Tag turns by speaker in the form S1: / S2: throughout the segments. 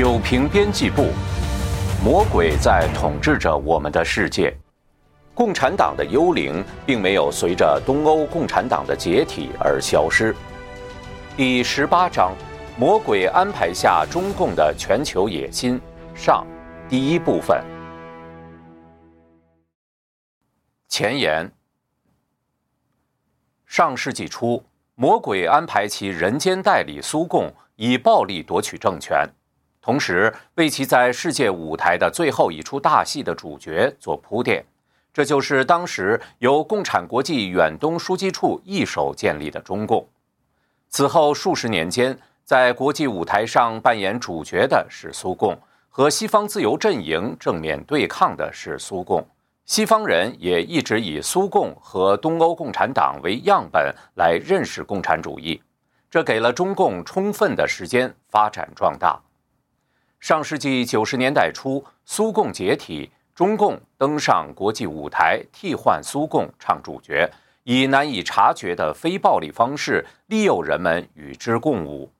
S1: 九平编辑部，魔鬼在统治着我们的世界。共产党的幽灵并没有随着东欧共产党的解体而消失。第十八章：魔鬼安排下中共的全球野心上，第一部分。前言：上世纪初，魔鬼安排其人间代理苏共，以暴力夺取政权。同时，为其在世界舞台的最后一出大戏的主角做铺垫，这就是当时由共产国际远东书记处一手建立的中共。此后数十年间，在国际舞台上扮演主角的是苏共，和西方自由阵营正面对抗的是苏共。西方人也一直以苏共和东欧共产党为样本来认识共产主义，这给了中共充分的时间发展壮大。上世纪九十年代初，苏共解体，中共登上国际舞台，替换苏共唱主角，以难以察觉的非暴力方式利诱人们与之共舞。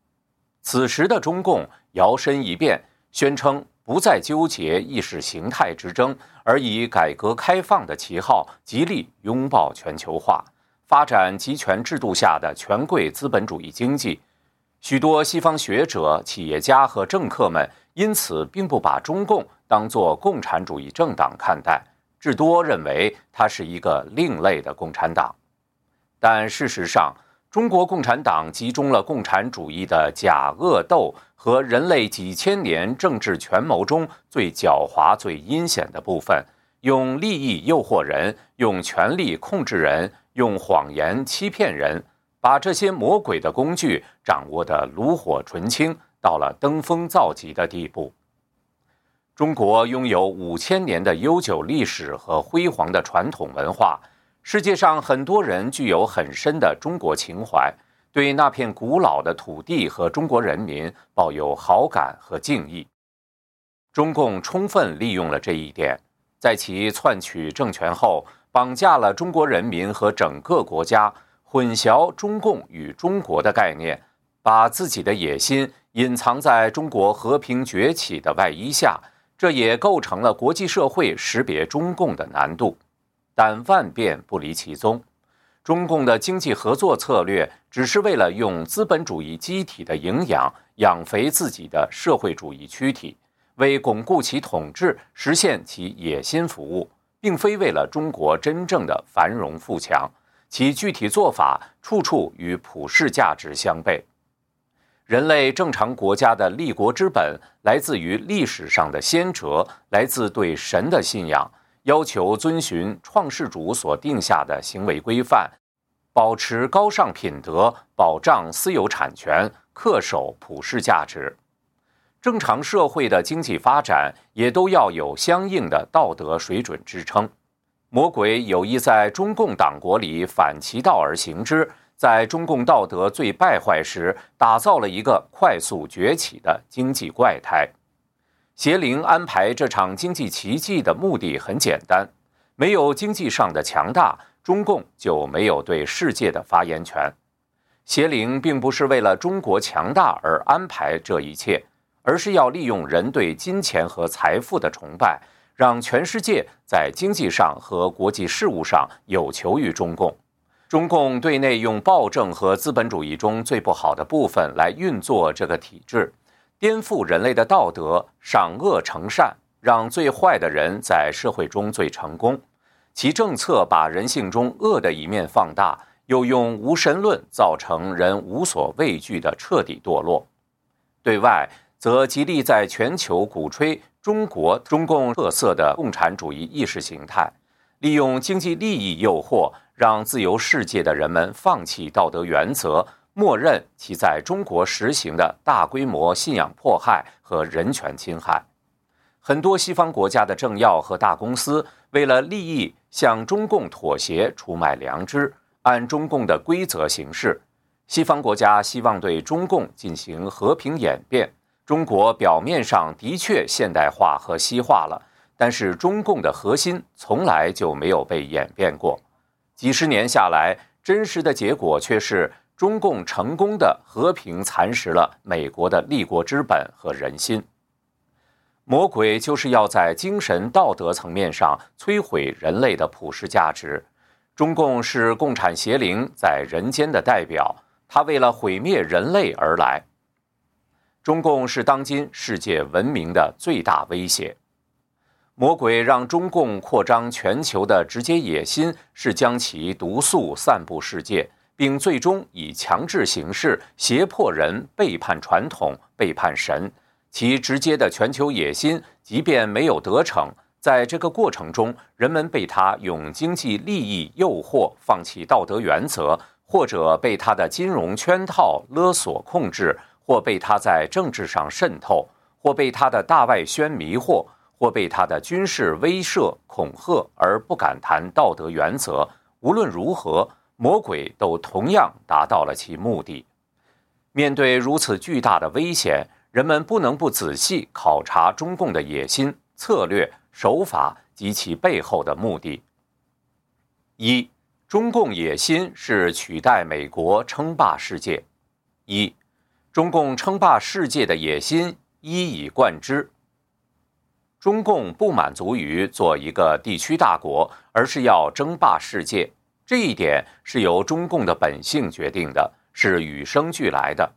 S1: 此时的中共摇身一变，宣称不再纠结意识形态之争，而以改革开放的旗号，极力拥抱全球化，发展集权制度下的权贵资本主义经济。许多西方学者、企业家和政客们。因此，并不把中共当作共产主义政党看待，至多认为它是一个另类的共产党。但事实上，中国共产党集中了共产主义的假恶斗和人类几千年政治权谋中最狡猾、最阴险的部分，用利益诱惑人，用权力控制人，用谎言欺骗人，把这些魔鬼的工具掌握得炉火纯青。到了登峰造极的地步。中国拥有五千年的悠久历史和辉煌的传统文化，世界上很多人具有很深的中国情怀，对那片古老的土地和中国人民抱有好感和敬意。中共充分利用了这一点，在其篡取政权后，绑架了中国人民和整个国家，混淆中共与中国的概念，把自己的野心。隐藏在中国和平崛起的外衣下，这也构成了国际社会识别中共的难度。但万变不离其宗，中共的经济合作策略只是为了用资本主义机体的营养养肥自己的社会主义躯体，为巩固其统治、实现其野心服务，并非为了中国真正的繁荣富强。其具体做法处处与普世价值相悖。人类正常国家的立国之本，来自于历史上的先哲，来自对神的信仰，要求遵循创世主所定下的行为规范，保持高尚品德，保障私有产权，恪守普世价值。正常社会的经济发展也都要有相应的道德水准支撑。魔鬼有意在中共党国里反其道而行之。在中共道德最败坏时，打造了一个快速崛起的经济怪胎。邪灵安排这场经济奇迹的目的很简单：没有经济上的强大，中共就没有对世界的发言权。邪灵并不是为了中国强大而安排这一切，而是要利用人对金钱和财富的崇拜，让全世界在经济上和国际事务上有求于中共。中共对内用暴政和资本主义中最不好的部分来运作这个体制，颠覆人类的道德，赏恶惩善，让最坏的人在社会中最成功。其政策把人性中恶的一面放大，又用无神论造成人无所畏惧的彻底堕落。对外则极力在全球鼓吹中国中共特色的共产主义意识形态，利用经济利益诱惑。让自由世界的人们放弃道德原则，默认其在中国实行的大规模信仰迫害和人权侵害。很多西方国家的政要和大公司为了利益向中共妥协，出卖良知，按中共的规则行事。西方国家希望对中共进行和平演变。中国表面上的确现代化和西化了，但是中共的核心从来就没有被演变过。几十年下来，真实的结果却是中共成功的和平蚕食了美国的立国之本和人心。魔鬼就是要在精神道德层面上摧毁人类的普世价值。中共是共产邪灵在人间的代表，他为了毁灭人类而来。中共是当今世界文明的最大威胁。魔鬼让中共扩张全球的直接野心是将其毒素散布世界，并最终以强制形式胁迫人背叛传统、背叛神。其直接的全球野心，即便没有得逞，在这个过程中，人们被他用经济利益诱惑放弃道德原则，或者被他的金融圈套勒索控制，或被他在政治上渗透，或被他的大外宣迷惑，或被他的军事威慑恐吓而不敢谈道德原则。无论如何，魔鬼都同样达到了其目的。面对如此巨大的危险。人们不能不仔细考察中共的野心、策略、手法及其背后的目的。一、中共野心是取代美国称霸世界。一、中共称霸世界的野心一以贯之。中共不满足于做一个地区大国，而是要争霸世界。这一点是由中共的本性决定的，是与生俱来的。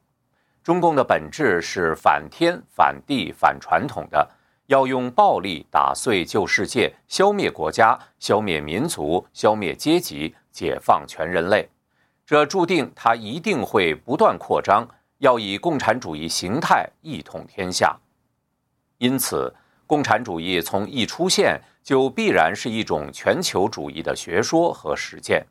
S1: 中共的本质是反天、反地、反传统的，要用暴力打碎旧世界，消灭国家，消灭民族，消灭阶级，解放全人类。这注定它一定会不断扩张，要以共产主义形态一统天下。因此，共产主义从一出现就必然是一种全球主义的学说和实践。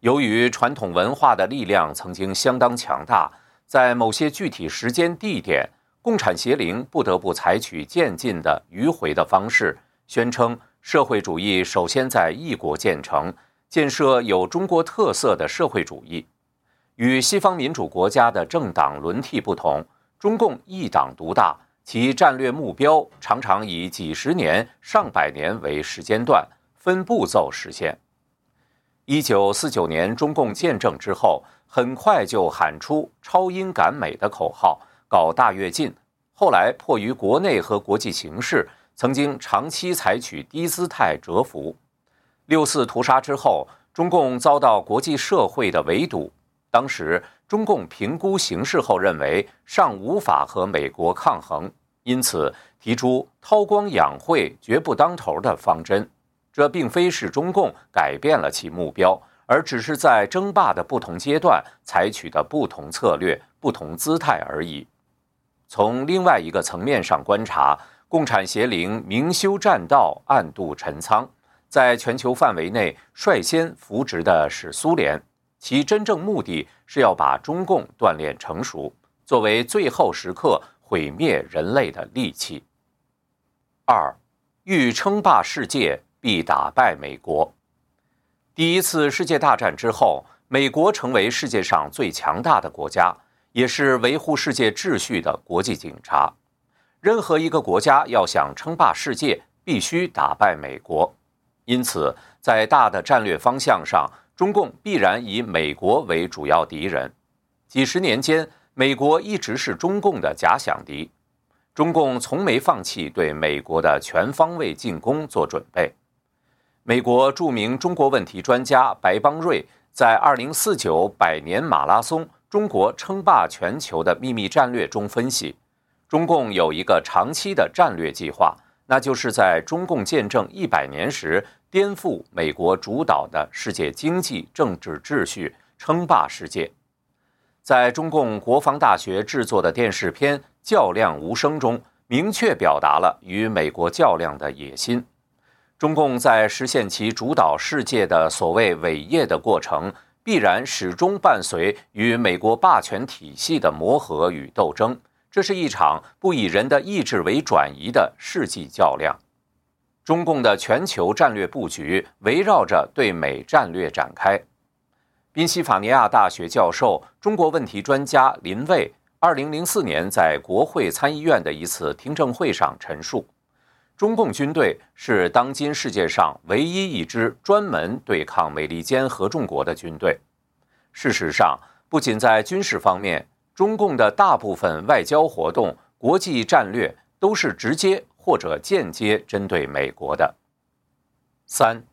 S1: 由于传统文化的力量曾经相当强大。在某些具体时间地点，共产邪灵不得不采取渐进的迂回的方式，宣称社会主义首先在一国建成，建设有中国特色的社会主义。与西方民主国家的政党轮替不同，中共一党独大，其战略目标常常以几十年、上百年为时间段，分步骤实现。一九四九年中共建政之后。很快就喊出“超英赶美”的口号，搞大跃进。后来迫于国内和国际形势，曾经长期采取低姿态蛰伏。六四屠杀之后，中共遭到国际社会的围堵。当时中共评估形势后认为尚无法和美国抗衡，因此提出韬光养晦、绝不当头的方针。这并非是中共改变了其目标。而只是在争霸的不同阶段采取的不同策略、不同姿态而已。从另外一个层面上观察，共产邪灵明修栈道，暗度陈仓，在全球范围内率先扶植的是苏联，其真正目的是要把中共锻炼成熟，作为最后时刻毁灭人类的利器。二，欲称霸世界，必打败美国。第一次世界大战之后，美国成为世界上最强大的国家，也是维护世界秩序的国际警察。任何一个国家要想称霸世界，必须打败美国。因此，在大的战略方向上，中共必然以美国为主要敌人。几十年间，美国一直是中共的假想敌。中共从没放弃对美国的全方位进攻做准备。美国著名中国问题专家白邦瑞在《二零四九百年马拉松：中国称霸全球的秘密战略》中分析，中共有一个长期的战略计划，那就是在中共建政一百年时颠覆美国主导的世界经济政治秩序，称霸世界。在中共国防大学制作的电视片《较量无声》中，明确表达了与美国较量的野心。中共在实现其主导世界的所谓伟业的过程，必然始终伴随与美国霸权体系的磨合与斗争。这是一场不以人的意志为转移的世纪较量。中共的全球战略布局围绕着对美战略展开。宾夕法尼亚大学教授、中国问题专家林蔚，二零零四年在国会参议院的一次听证会上陈述。中共军队是当今世界上唯一一支专门对抗美利坚合众国的军队。事实上，不仅在军事方面，中共的大部分外交活动、国际战略都是直接或者间接针对美国的。三，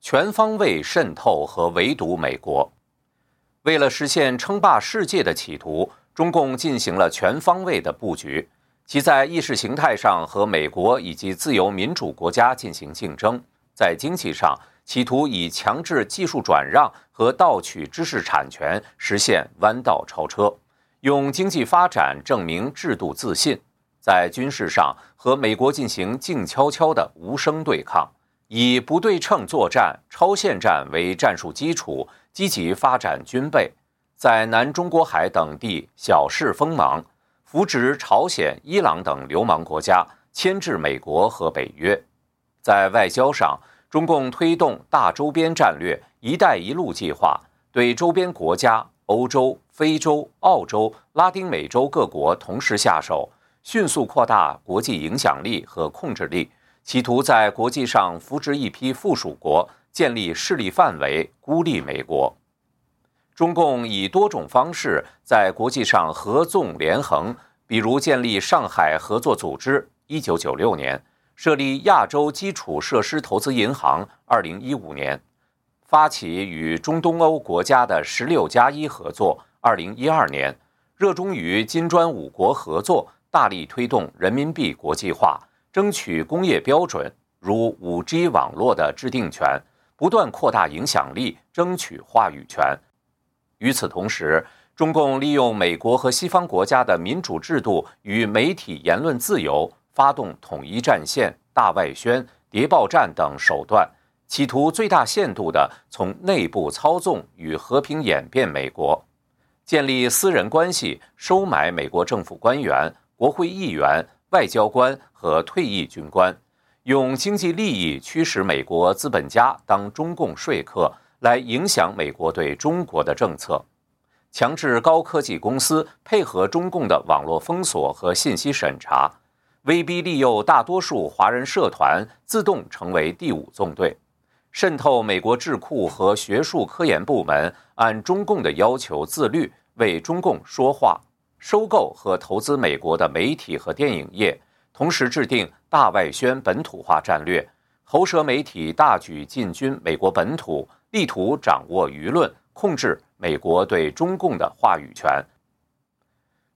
S1: 全方位渗透和围堵美国。为了实现称霸世界的企图，中共进行了全方位的布局。其在意识形态上和美国以及自由民主国家进行竞争，在经济上企图以强制技术转让和盗取知识产权实现弯道超车，用经济发展证明制度自信；在军事上和美国进行静悄悄的无声对抗，以不对称作战、超限战为战术基础，积极发展军备，在南中国海等地小试锋芒。扶植朝鲜、伊朗等流氓国家，牵制美国和北约。在外交上，中共推动大周边战略“一带一路”计划，对周边国家、欧洲、非洲、澳洲、拉丁美洲各国同时下手，迅速扩大国际影响力和控制力，企图在国际上扶植一批附属国，建立势力范围，孤立美国。中共以多种方式在国际上合纵连横，比如建立上海合作组织（一九九六年），设立亚洲基础设施投资银行（二零一五年），发起与中东欧国家的“十六加一”合作（二零一二年），热衷于金砖五国合作，大力推动人民币国际化，争取工业标准如五 G 网络的制定权，不断扩大影响力，争取话语权。与此同时，中共利用美国和西方国家的民主制度与媒体言论自由，发动统一战线、大外宣、谍报战等手段，企图最大限度地从内部操纵与和平演变美国，建立私人关系，收买美国政府官员、国会议员、外交官和退役军官，用经济利益驱使美国资本家当中共说客。来影响美国对中国的政策，强制高科技公司配合中共的网络封锁和信息审查，威逼利诱大多数华人社团自动成为第五纵队，渗透美国智库和学术科研部门，按中共的要求自律，为中共说话，收购和投资美国的媒体和电影业，同时制定大外宣本土化战略，喉舌媒体大举进军美国本土。力图掌握舆论，控制美国对中共的话语权。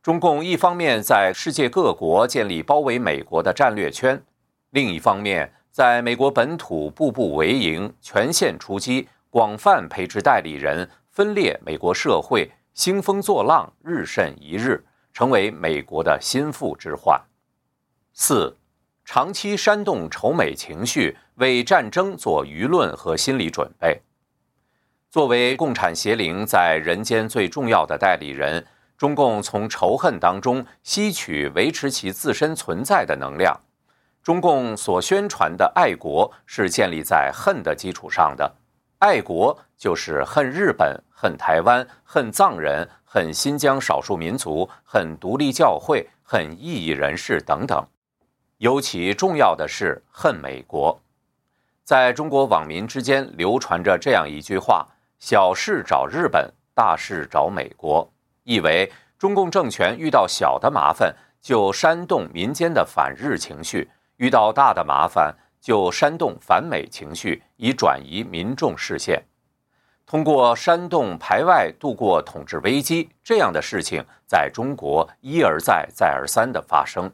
S1: 中共一方面在世界各国建立包围美国的战略圈，另一方面在美国本土步步为营，全线出击，广泛培植代理人，分裂美国社会，兴风作浪，日甚一日，成为美国的心腹之患。四，长期煽动仇美情绪，为战争做舆论和心理准备。作为共产邪灵在人间最重要的代理人，中共从仇恨当中吸取维持其自身存在的能量。中共所宣传的爱国是建立在恨的基础上的，爱国就是恨日本、恨台湾、恨藏人、恨新疆少数民族、恨独立教会、恨异议人士等等。尤其重要的是恨美国。在中国网民之间流传着这样一句话。小事找日本，大事找美国，意为中共政权遇到小的麻烦就煽动民间的反日情绪，遇到大的麻烦就煽动反美情绪，以转移民众视线。通过煽动排外度过统治危机，这样的事情在中国一而再、再而三的发生。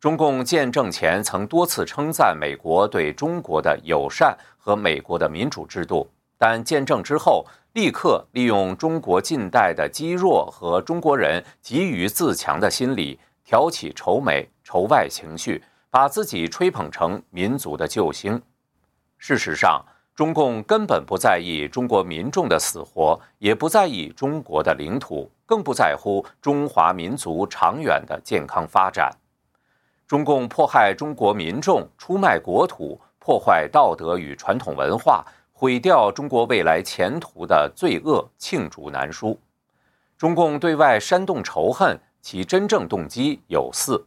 S1: 中共建政前曾多次称赞美国对中国的友善和美国的民主制度。但建政之后，立刻利用中国近代的积弱和中国人急于自强的心理，挑起仇美仇外情绪，把自己吹捧成民族的救星。事实上，中共根本不在意中国民众的死活，也不在意中国的领土，更不在乎中华民族长远的健康发展。中共迫害中国民众，出卖国土，破坏道德与传统文化。毁掉中国未来前途的罪恶罄竹难书。中共对外煽动仇恨，其真正动机有四：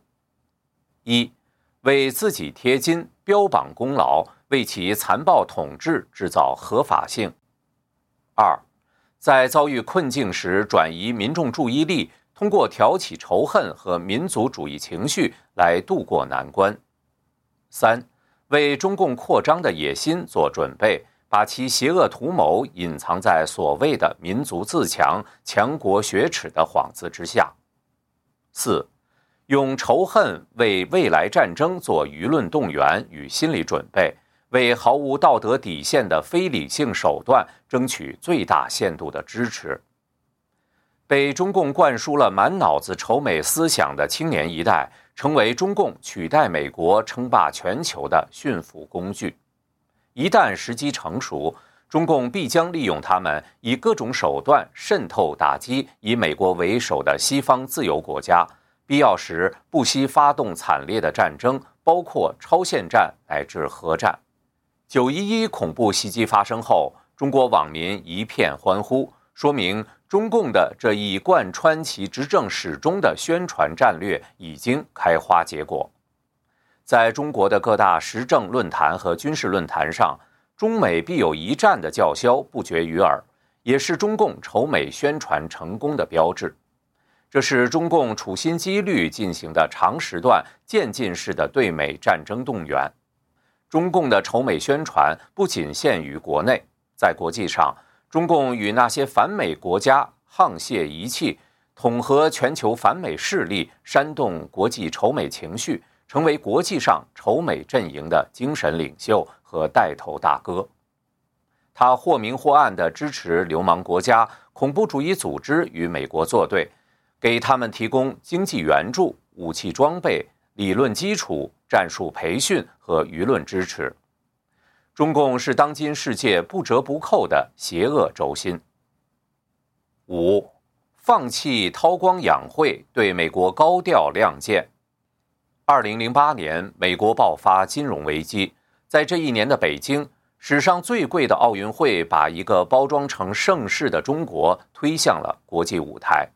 S1: 一、为自己贴金、标榜功劳，为其残暴统治制造合法性；二、在遭遇困境时转移民众注意力，通过挑起仇恨和民族主义情绪来渡过难关。三，为中共扩张的野心做准备，把其邪恶图谋隐藏在所谓的民族自强、强国雪耻的幌子之下。四，用仇恨为未来战争做舆论动员与心理准备，为毫无道德底线的非理性手段争取最大限度的支持。被中共灌输了满脑子仇美思想的青年一代。成为中共取代美国称霸全球的驯服工具，一旦时机成熟，中共必将利用他们，以各种手段渗透打击以美国为首的西方自由国家，必要时不惜发动惨烈的战争，包括超限战乃至核战。九一一恐怖袭击发生后，中国网民一片欢呼，说明。中共的这一贯穿其执政始终的宣传战略已经开花结果，在中国的各大时政论坛和军事论坛上，“中美必有一战”的叫嚣不绝于耳，也是中共仇美宣传成功的标志。这是中共处心积虑进行的长时段渐进式的对美战争动员。中共的仇美宣传不仅限于国内，在国际上。中共与那些反美国家沆瀣一气，统合全球反美势力，煽动国际仇美情绪，成为国际上仇美阵营的精神领袖和带头大哥。他或明或暗地支持流氓国家、恐怖主义组织与美国作对，给他们提供经济援助、武器装备、理论基础、战术培训和舆论支持。中共是当今世界不折不扣的邪恶轴心。五，放弃韬光养晦，对美国高调亮剑。二零零八年，美国爆发金融危机，在这一年的北京，史上最贵的奥运会把一个包装成盛世的中国推向了国际舞台。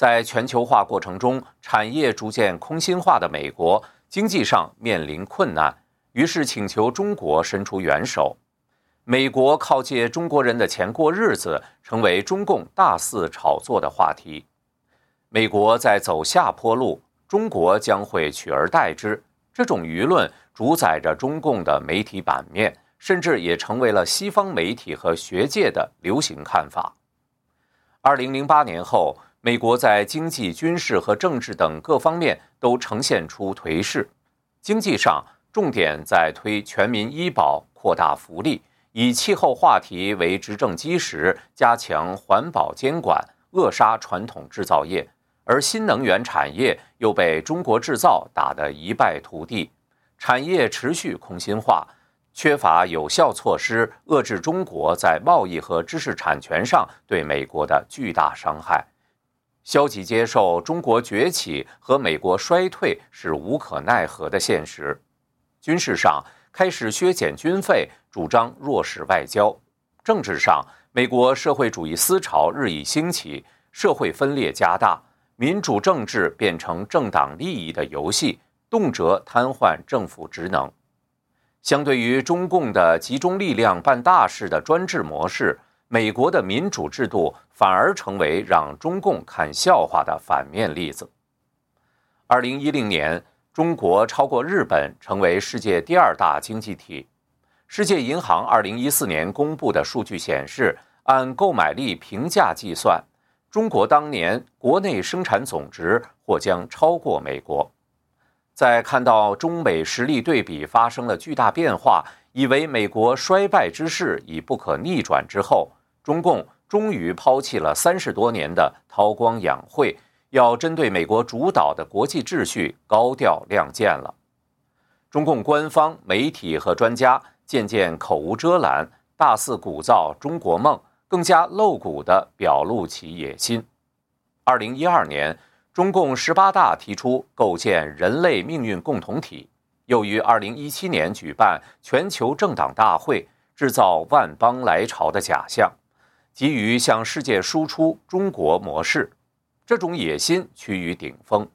S1: 在全球化过程中，产业逐渐空心化的美国，经济上面临困难。于是请求中国伸出援手，美国靠借中国人的钱过日子，成为中共大肆炒作的话题。美国在走下坡路，中国将会取而代之。这种舆论主宰着中共的媒体版面，甚至也成为了西方媒体和学界的流行看法。二零零八年后，美国在经济、军事和政治等各方面都呈现出颓势，经济上。重点在推全民医保、扩大福利，以气候话题为执政基石，加强环保监管，扼杀传统制造业；而新能源产业又被中国制造打得一败涂地，产业持续空心化，缺乏有效措施遏制中国在贸易和知识产权上对美国的巨大伤害，消极接受中国崛起和美国衰退是无可奈何的现实。军事上开始削减军费，主张弱势外交；政治上，美国社会主义思潮日益兴起，社会分裂加大，民主政治变成政党利益的游戏，动辄瘫痪政府职能。相对于中共的集中力量办大事的专制模式，美国的民主制度反而成为让中共看笑话的反面例子。二零一零年。中国超过日本，成为世界第二大经济体。世界银行二零一四年公布的数据显示，按购买力平价计算，中国当年国内生产总值或将超过美国。在看到中美实力对比发生了巨大变化，以为美国衰败之势已不可逆转之后，中共终于抛弃了三十多年的韬光养晦。要针对美国主导的国际秩序高调亮剑了。中共官方媒体和专家渐渐口无遮拦，大肆鼓噪中国梦，更加露骨地表露其野心。二零一二年，中共十八大提出构建人类命运共同体，又于二零一七年举办全球政党大会，制造万邦来朝的假象，急于向世界输出中国模式。这种野心趋于顶峰。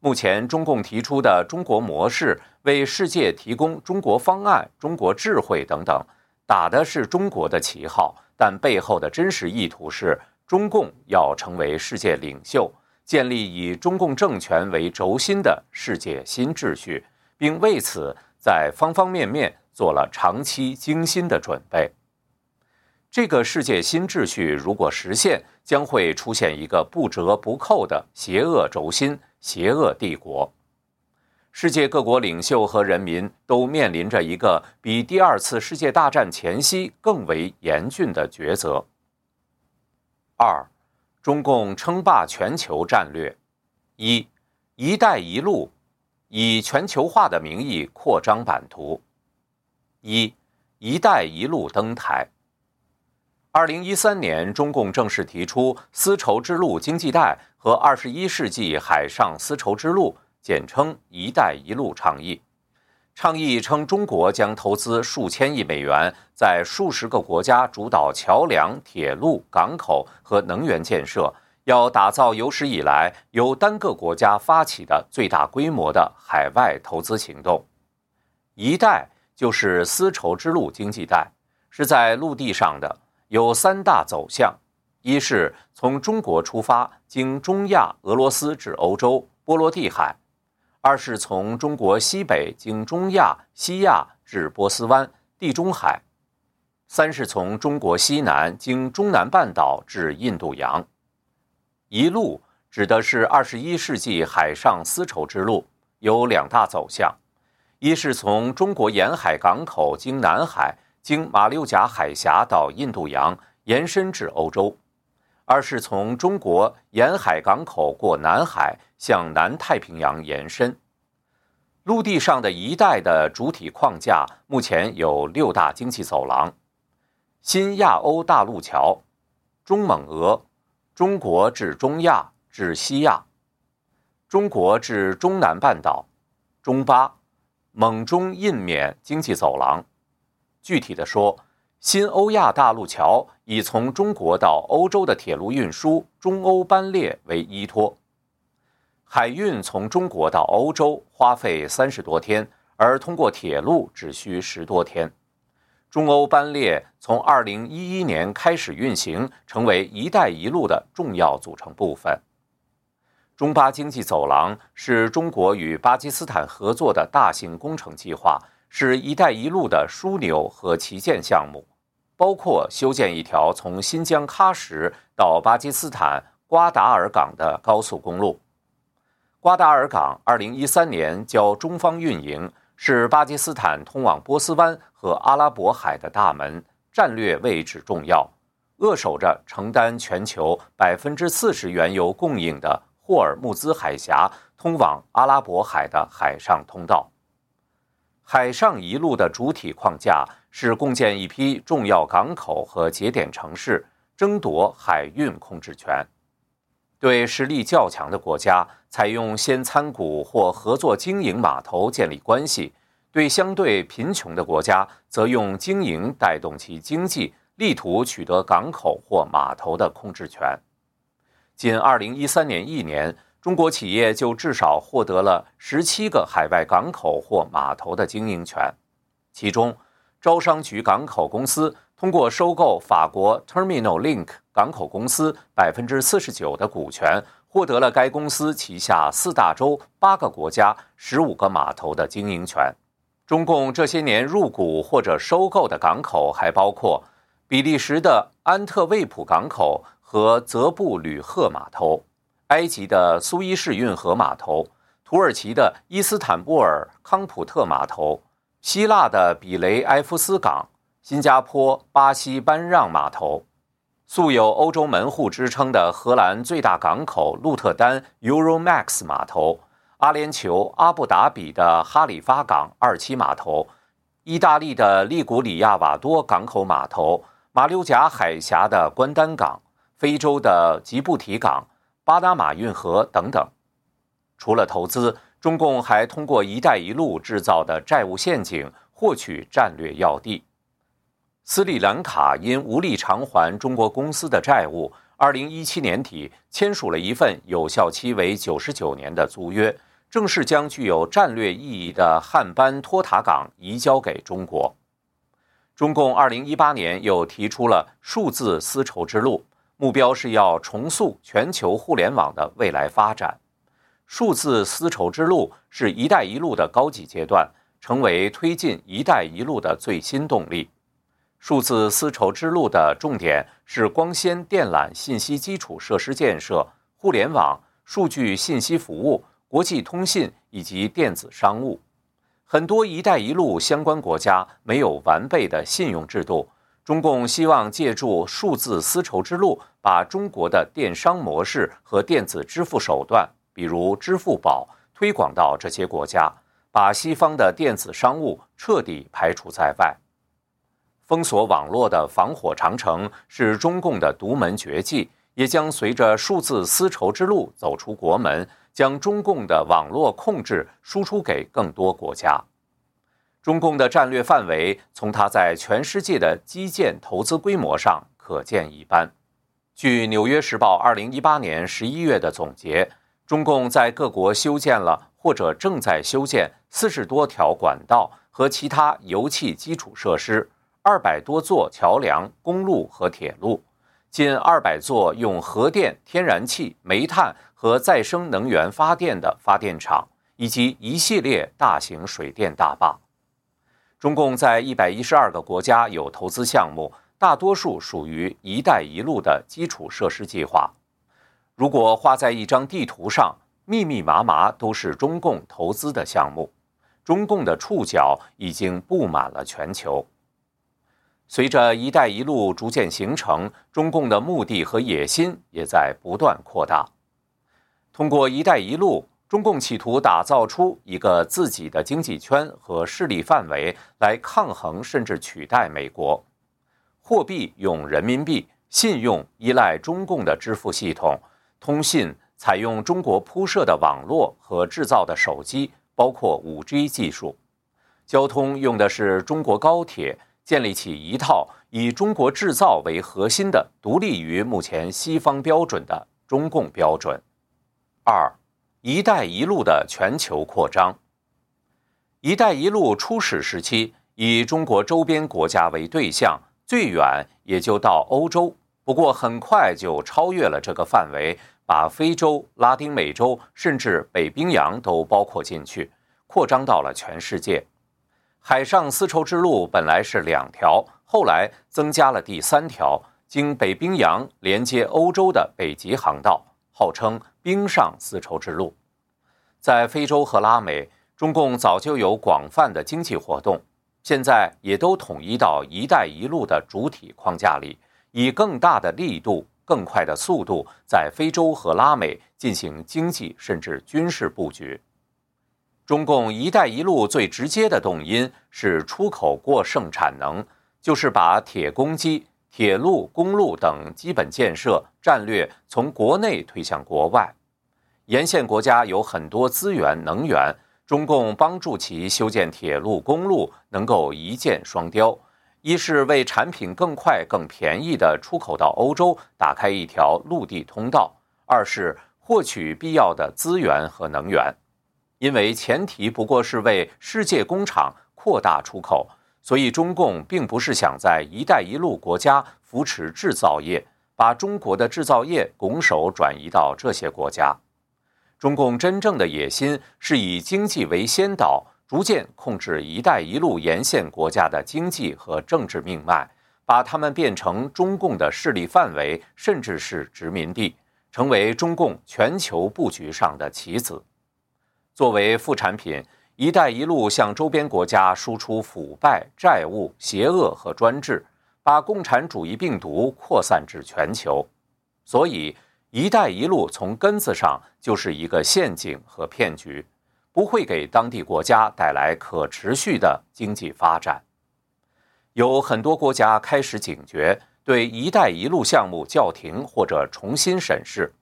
S1: 目前，中共提出的中国模式，为世界提供中国方案、中国智慧等等，打的是中国的旗号，但背后的真实意图是，中共要成为世界领袖，建立以中共政权为轴心的世界新秩序，并为此在方方面面做了长期精心的准备。这个世界新秩序如果实现，将会出现一个不折不扣的邪恶轴心、邪恶帝国。世界各国领袖和人民都面临着一个比第二次世界大战前夕更为严峻的抉择。二，中共称霸全球战略。一，“一带一路”以全球化的名义扩张版图。一，“一带一路”登台。二零一三年，中共正式提出丝绸之路经济带和二十一世纪海上丝绸之路。简称“一带一路”倡议，倡议称中国将投资数千亿美元，在数十个国家主导桥梁、铁路、港口和能源建设，要打造有史以来由单个国家发起的最大规模的海外投资行动。“一带”就是丝绸之路经济带，是在陆地上的，有三大走向：一是从中国出发，经中亚、俄罗斯至欧洲、波罗的海。二是从中国西北经中亚、西亚至波斯湾、地中海；三是从中国西南经中南半岛至印度洋。一路指的是二十一世纪海上丝绸之路，有两大走向：一是从中国沿海港口经南海，经马六甲海峡到印度洋，延伸至欧洲。而是从中国沿海港口过南海，向南太平洋延伸。陆地上的一带的主体框架目前有六大经济走廊：新亚欧大陆桥、中蒙俄、中国至中亚至西亚、中国至中南半岛、中巴、蒙中印缅经济走廊。具体的说，新欧亚大陆桥以从中国到欧洲的铁路运输中欧班列为依托，海运从中国到欧洲花费三十多天，而通过铁路只需十多天。中欧班列从二零一一年开始运行，成为“一带一路”的重要组成部分。中巴经济走廊是中国与巴基斯坦合作的大型工程计划，是一带一路的枢纽和旗舰项目。包括修建一条从新疆喀什到巴基斯坦瓜达尔港的高速公路。瓜达尔港2013年交中方运营，是巴基斯坦通往波斯湾和阿拉伯海的大门，战略位置重要，扼守着承担全球百分之四十原油供应的霍尔木兹海峡通往阿拉伯海的海上通道。海上一路的主体框架。是共建一批重要港口和节点城市，争夺海运控制权。对实力较强的国家，采用先参股或合作经营码头建立关系；对相对贫穷的国家，则用经营带动其经济，力图取得港口或码头的控制权。仅2013年一年，中国企业就至少获得了17个海外港口或码头的经营权，其中。招商局港口公司通过收购法国 Terminal Link 港口公司百分之四十九的股权，获得了该公司旗下四大洲八个国家十五个码头的经营权。中共这些年入股或者收购的港口还包括比利时的安特卫普港口和泽布吕赫码头，埃及的苏伊士运河码头，土耳其的伊斯坦布尔康普特码头。希腊的比雷埃夫斯港、新加坡巴西班让码头，素有“欧洲门户”之称的荷兰最大港口鹿特丹 Euromax 码头，阿联酋阿布达比的哈里发港二期码头，意大利的利古里亚瓦多港口码头，马六甲海峡的关丹港，非洲的吉布提港、巴拿马运河等等。除了投资。中共还通过“一带一路”制造的债务陷阱获取战略要地。斯里兰卡因无力偿还中国公司的债务，二零一七年底签署了一份有效期为九十九年的租约，正式将具有战略意义的汉班托塔港移交给中国。中共二零一八年又提出了数字丝绸之路，目标是要重塑全球互联网的未来发展。数字丝绸之路是一带一路的高级阶段，成为推进一带一路的最新动力。数字丝绸之路的重点是光纤电缆信息基础设施建设、互联网、数据信息服务、国际通信以及电子商务。很多“一带一路”相关国家没有完备的信用制度，中共希望借助数字丝绸之路，把中国的电商模式和电子支付手段。比如支付宝推广到这些国家，把西方的电子商务彻底排除在外。封锁网络的防火长城是中共的独门绝技，也将随着数字丝绸之路走出国门，将中共的网络控制输出给更多国家。中共的战略范围，从它在全世界的基建投资规模上可见一斑。据《纽约时报》二零一八年十一月的总结。中共在各国修建了或者正在修建四十多条管道和其他油气基础设施，二百多座桥梁、公路和铁路，近二百座用核电、天然气、煤炭和再生能源发电的发电厂，以及一系列大型水电大坝。中共在一百一十二个国家有投资项目，大多数属于“一带一路”的基础设施计划。如果画在一张地图上，密密麻麻都是中共投资的项目，中共的触角已经布满了全球。随着“一带一路”逐渐形成，中共的目的和野心也在不断扩大。通过“一带一路”，中共企图打造出一个自己的经济圈和势力范围，来抗衡甚至取代美国。货币用人民币，信用依赖中共的支付系统。通信采用中国铺设的网络和制造的手机，包括五 G 技术；交通用的是中国高铁，建立起一套以中国制造为核心的、独立于目前西方标准的中共标准。二，“一带一路”的全球扩张。“一带一路”初始时期以中国周边国家为对象，最远也就到欧洲，不过很快就超越了这个范围。把非洲、拉丁美洲甚至北冰洋都包括进去，扩张到了全世界。海上丝绸之路本来是两条，后来增加了第三条，经北冰洋连接欧洲的北极航道，号称“冰上丝绸之路”。在非洲和拉美，中共早就有广泛的经济活动，现在也都统一到“一带一路”的主体框架里，以更大的力度。更快的速度在非洲和拉美进行经济甚至军事布局。中共“一带一路”最直接的动因是出口过剩产能，就是把铁公鸡、铁路、公路等基本建设战略从国内推向国外。沿线国家有很多资源能源，中共帮助其修建铁路、公路，能够一箭双雕。一是为产品更快、更便宜地出口到欧洲打开一条陆地通道；二是获取必要的资源和能源。因为前提不过是为世界工厂扩大出口，所以中共并不是想在“一带一路”国家扶持制造业，把中国的制造业拱手转移到这些国家。中共真正的野心是以经济为先导。逐渐控制“一带一路”沿线国家的经济和政治命脉，把他们变成中共的势力范围，甚至是殖民地，成为中共全球布局上的棋子。作为副产品，“一带一路”向周边国家输出腐败、债务、邪恶和专制，把共产主义病毒扩散至全球。所以，“一带一路”从根子上就是一个陷阱和骗局。不会给当地国家带来可持续的经济发展。有很多国家开始警觉，对“一带一路”项目叫停或者重新审视。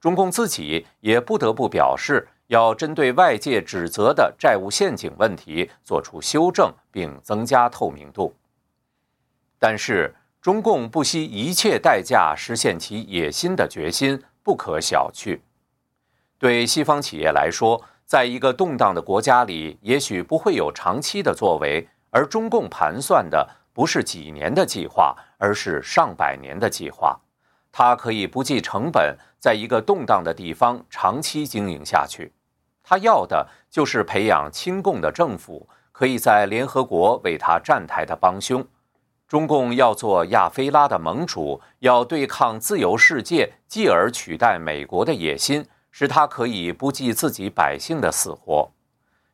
S1: 中共自己也不得不表示，要针对外界指责的债务陷阱问题做出修正，并增加透明度。但是，中共不惜一切代价实现其野心的决心不可小觑。对西方企业来说，在一个动荡的国家里，也许不会有长期的作为，而中共盘算的不是几年的计划，而是上百年的计划。它可以不计成本，在一个动荡的地方长期经营下去。他要的就是培养亲共的政府，可以在联合国为他站台的帮凶。中共要做亚非拉的盟主，要对抗自由世界，继而取代美国的野心，使他可以不计自己百姓的死活。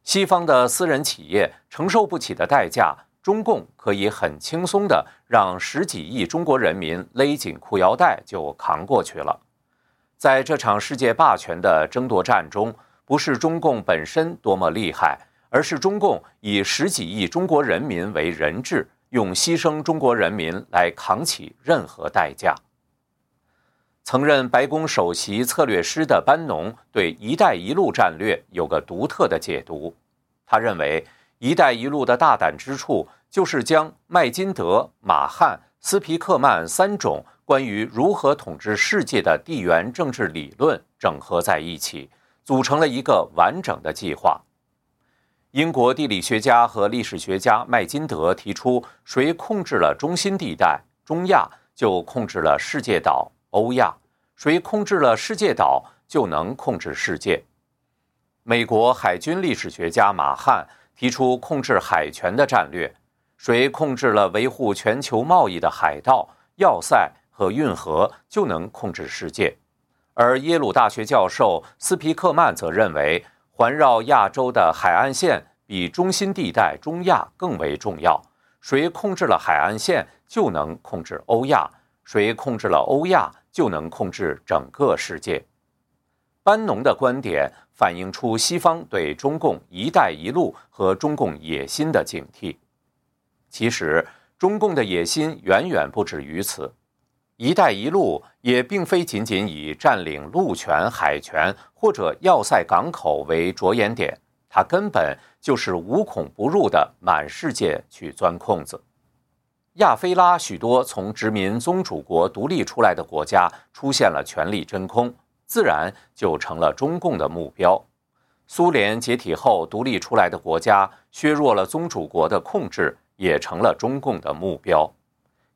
S1: 西方的私人企业承受不起的代价，中共可以很轻松地让十几亿中国人民勒紧裤腰带就扛过去了。在这场世界霸权的争夺战中，不是中共本身多么厉害，而是中共以十几亿中国人民为人质。用牺牲中国人民来扛起任何代价。曾任白宫首席策略师的班农对“一带一路”战略有个独特的解读。他认为，“一带一路”的大胆之处就是将麦金德、马汉、斯皮克曼三种关于如何统治世界的地缘政治理论整合在一起，组成了一个完整的计划。英国地理学家和历史学家麦金德提出：“谁控制了中心地带中亚，就控制了世界岛欧亚；谁控制了世界岛，就能控制世界。”美国海军历史学家马汉提出控制海权的战略：“谁控制了维护全球贸易的海盗要塞和运河，就能控制世界。”而耶鲁大学教授斯皮克曼则认为。环绕亚洲的海岸线比中心地带中亚更为重要。谁控制了海岸线，就能控制欧亚；谁控制了欧亚，就能控制整个世界。班农的观点反映出西方对中共“一带一路”和中共野心的警惕。其实，中共的野心远远不止于此。“一带一路”也并非仅仅以占领陆权、海权或者要塞港口为着眼点，它根本就是无孔不入的满世界去钻空子。亚非拉许多从殖民宗主国独立出来的国家出现了权力真空，自然就成了中共的目标。苏联解体后独立出来的国家削弱了宗主国的控制，也成了中共的目标。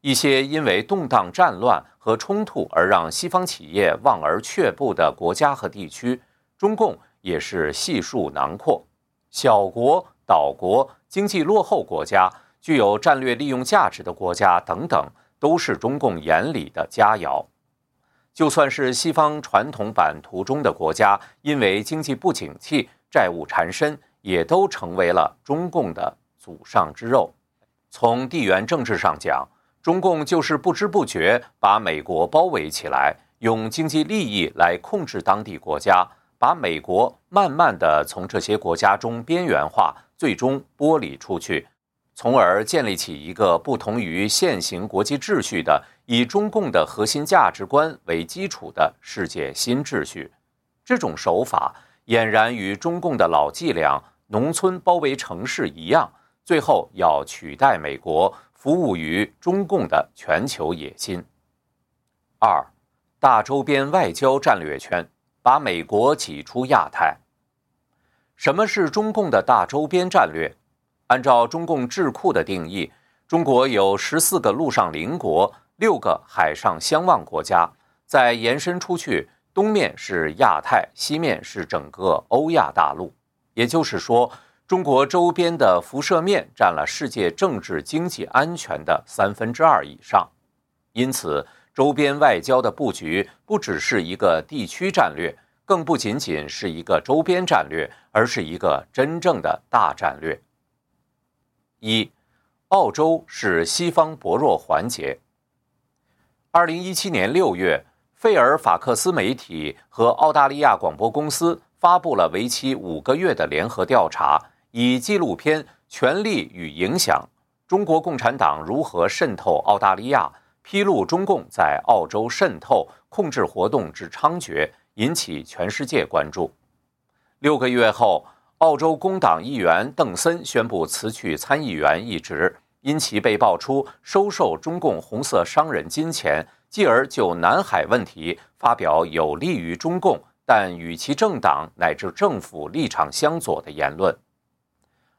S1: 一些因为动荡、战乱和冲突而让西方企业望而却步的国家和地区，中共也是悉数囊括。小国、岛国、经济落后国家、具有战略利用价值的国家等等，都是中共眼里的佳肴。就算是西方传统版图中的国家，因为经济不景气、债务缠身，也都成为了中共的祖上之肉。从地缘政治上讲，中共就是不知不觉把美国包围起来，用经济利益来控制当地国家，把美国慢慢的从这些国家中边缘化，最终剥离出去，从而建立起一个不同于现行国际秩序的以中共的核心价值观为基础的世界新秩序。这种手法俨然与中共的老伎俩——农村包围城市一样，最后要取代美国。服务于中共的全球野心。二，大周边外交战略圈，把美国挤出亚太。什么是中共的大周边战略？按照中共智库的定义，中国有十四个陆上邻国，六个海上相望国家。再延伸出去，东面是亚太，西面是整个欧亚大陆。也就是说。中国周边的辐射面占了世界政治经济安全的三分之二以上，因此，周边外交的布局不只是一个地区战略，更不仅仅是一个周边战略，而是一个真正的大战略。一，澳洲是西方薄弱环节。二零一七年六月，费尔法克斯媒体和澳大利亚广播公司发布了为期五个月的联合调查。以纪录片《权力与影响：中国共产党如何渗透澳大利亚》披露中共在澳洲渗透控制活动之猖獗，引起全世界关注。六个月后，澳洲工党议员邓森宣布辞去参议员一职，因其被爆出收受中共红色商人金钱，继而就南海问题发表有利于中共但与其政党乃至政府立场相左的言论。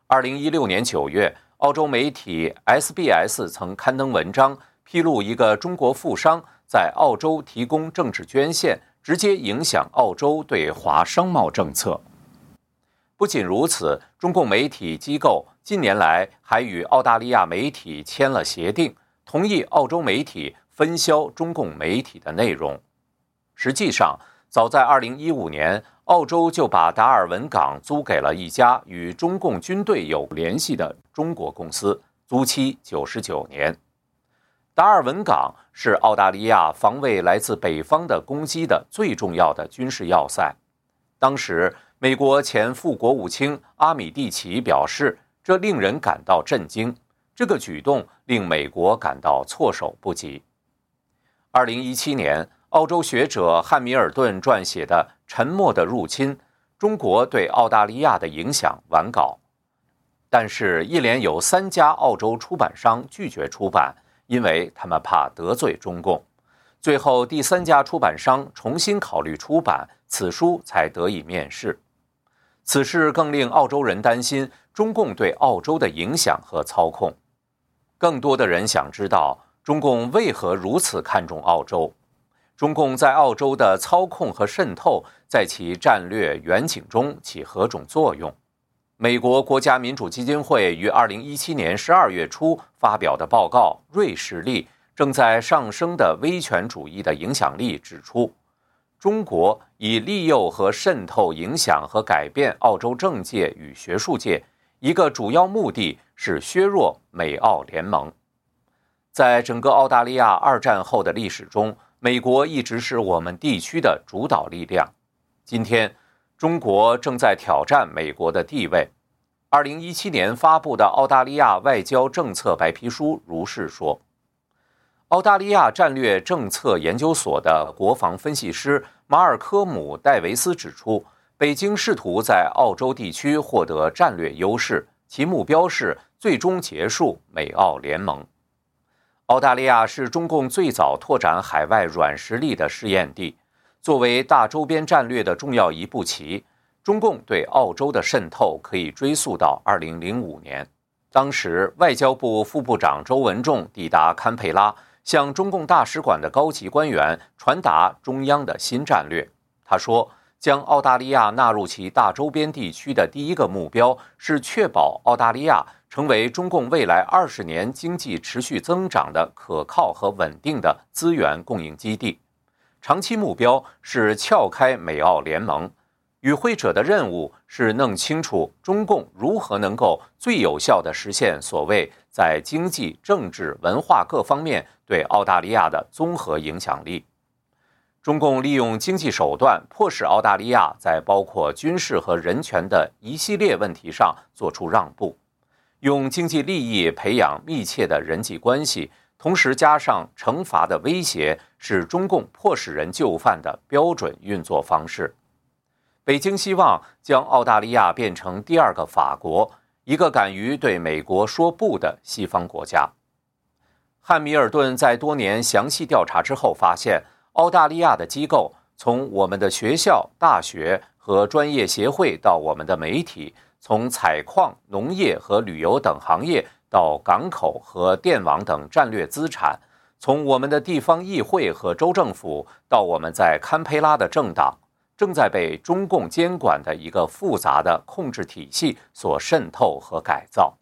S1: 二零一六年九月，澳洲媒体 SBS 曾刊登文章，披露一个中国富商在澳洲提供政治捐献，直接影响澳洲对华商贸政策。不仅如此，中共媒体机构近年来还与澳大利亚媒体签了协定，同意澳洲媒体分销中共媒体的内容。实际上，早在2015年，澳洲就把达尔文港租给了一家与中共军队有联系的中国公司，租期99年。达尔文港是澳大利亚防卫来自北方的攻击的最重要的军事要塞。当时，美国前副国务卿阿米蒂奇表示：“这令人感到震惊，这个举动令美国感到措手不及。”2017 年，澳洲学者汉密尔顿撰写的《沉默的入侵：中国对澳大利亚的影响》完稿，但是，一连有三家澳洲出版商拒绝出版。因为他们怕得罪中共，最后第三家出版商重新考虑出版此书，才得以面世。此事更令澳洲人担心中共对澳洲的影响和操控。更多的人想知道中共为何如此看重澳洲，中共在澳洲的操控和渗透，在其战略远景中起何种作用？美国国家民主基金会于二零一七年十二月初发表的报告《瑞士力正在上升的威权主义的影响力》指出，中国以利诱和渗透、影响和改变澳洲政界与学术界，一个主要目的是削弱美澳联盟。在整个澳大利亚二战后的历史中，美国一直是我们地区的主导力量。今天。中国正在挑战美国的地位。二零一七年发布的澳大利亚外交政策白皮书如是说。澳大利亚战略政策研究所的国防分析师马尔科姆·戴维斯指出，北京试图在澳洲地区获得战略优势，其目标是最终结束美澳联盟。澳大利亚是中共最早拓展海外软实力的试验地。作为大周边战略的重要一步棋，中共对澳洲的渗透可以追溯到2005年。当时，外交部副部长周文重抵达堪培拉，向中共大使馆的高级官员传达中央的新战略。他说，将澳大利亚纳入其大周边地区的第一个目标是确保澳大利亚成为中共未来二十年经济持续增长的可靠和稳定的资源供应基地。长期目标是撬开美澳联盟，与会者的任务是弄清楚中共如何能够最有效地实现所谓在经济、政治、文化各方面对澳大利亚的综合影响力。中共利用经济手段迫使澳大利亚在包括军事和人权的一系列问题上做出让步，用经济利益培养密切的人际关系。同时加上惩罚的威胁，是中共迫使人就范的标准运作方式。北京希望将澳大利亚变成第二个法国，一个敢于对美国说不的西方国家。汉密尔顿在多年详细调查之后发现，澳大利亚的机构，从我们的学校、大学和专业协会到我们的媒体，从采矿、农业和旅游等行业。到港口和电网等战略资产，从我们的地方议会和州政府到我们在堪培拉的政党，正在被中共监管的一个复杂的控制体系所渗透和改造。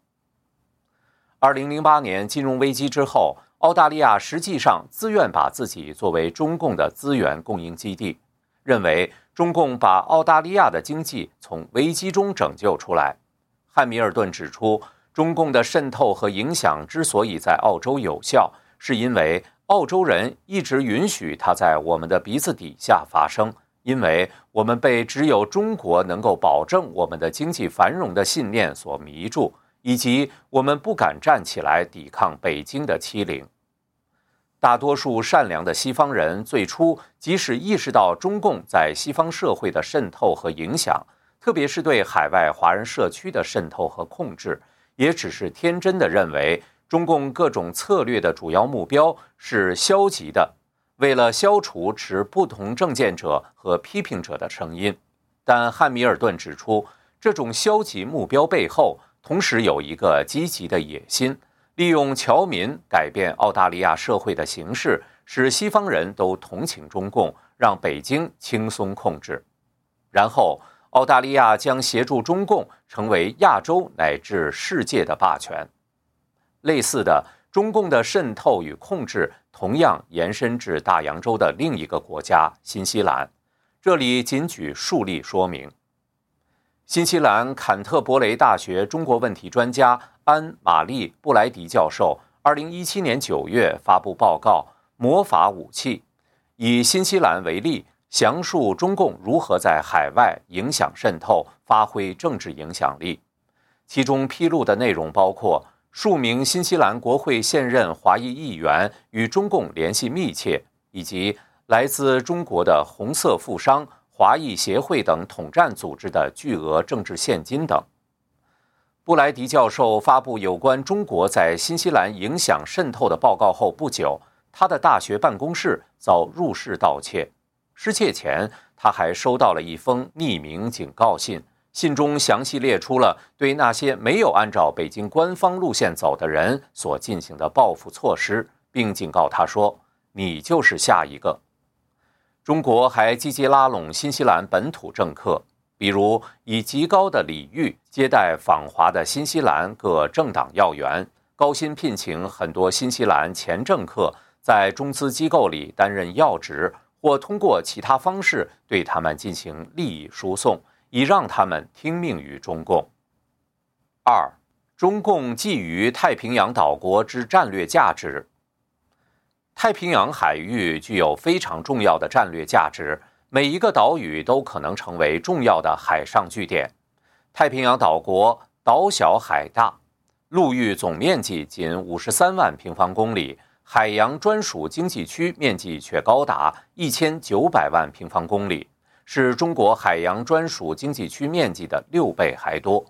S1: 二零零八年金融危机之后，澳大利亚实际上自愿把自己作为中共的资源供应基地，认为中共把澳大利亚的经济从危机中拯救出来。汉密尔顿指出。中共的渗透和影响之所以在澳洲有效，是因为澳洲人一直允许它在我们的鼻子底下发生，因为我们被只有中国能够保证我们的经济繁荣的信念所迷住，以及我们不敢站起来抵抗北京的欺凌。大多数善良的西方人最初即使意识到中共在西方社会的渗透和影响，特别是对海外华人社区的渗透和控制。也只是天真的认为，中共各种策略的主要目标是消极的，为了消除持不同政见者和批评者的声音。但汉密尔顿指出，这种消极目标背后，同时有一个积极的野心，利用侨民改变澳大利亚社会的形式，使西方人都同情中共，让北京轻松控制。然后，澳大利亚将协助中共成为亚洲乃至世界的霸权。类似的，中共的渗透与控制同样延伸至大洋洲的另一个国家——新西兰。这里仅举数例说明。新西兰坎特伯雷大学中国问题专家安玛丽布莱迪教授，二零一七年九月发布报告《魔法武器》，以新西兰为例，详述中共如何在海外影响渗透、发挥政治影响力。其中披露的内容包括。数名新西兰国会现任华裔议员与中共联系密切，以及来自中国的红色富商、华裔协会等统战组织的巨额政治现金等。布莱迪教授发布有关中国在新西兰影响渗透的报告后不久，他的大学办公室遭入室盗窃。失窃前，他还收到了一封匿名警告信。信中详细列出了对那些没有按照北京官方路线走的人所进行的报复措施，并警告他说：“你就是下一个。”中国还积极拉拢新西兰本土政客，比如以极高的礼遇接待访华的新西兰各政党要员，高薪聘请很多新西兰前政客在中资机构里担任要职，或通过其他方式对他们进行利益输送。以让他们听命于中共。二，中共觊觎太平洋岛国之战略价值。太平洋海域具有非常重要的战略价值，每一个岛屿都可能成为重要的海上据点。太平洋岛国岛小海大，陆域总面积仅五十三万平方公里，海洋专属经济区面积却高达一千九百万平方公里。是中国海洋专属经济区面积的六倍还多。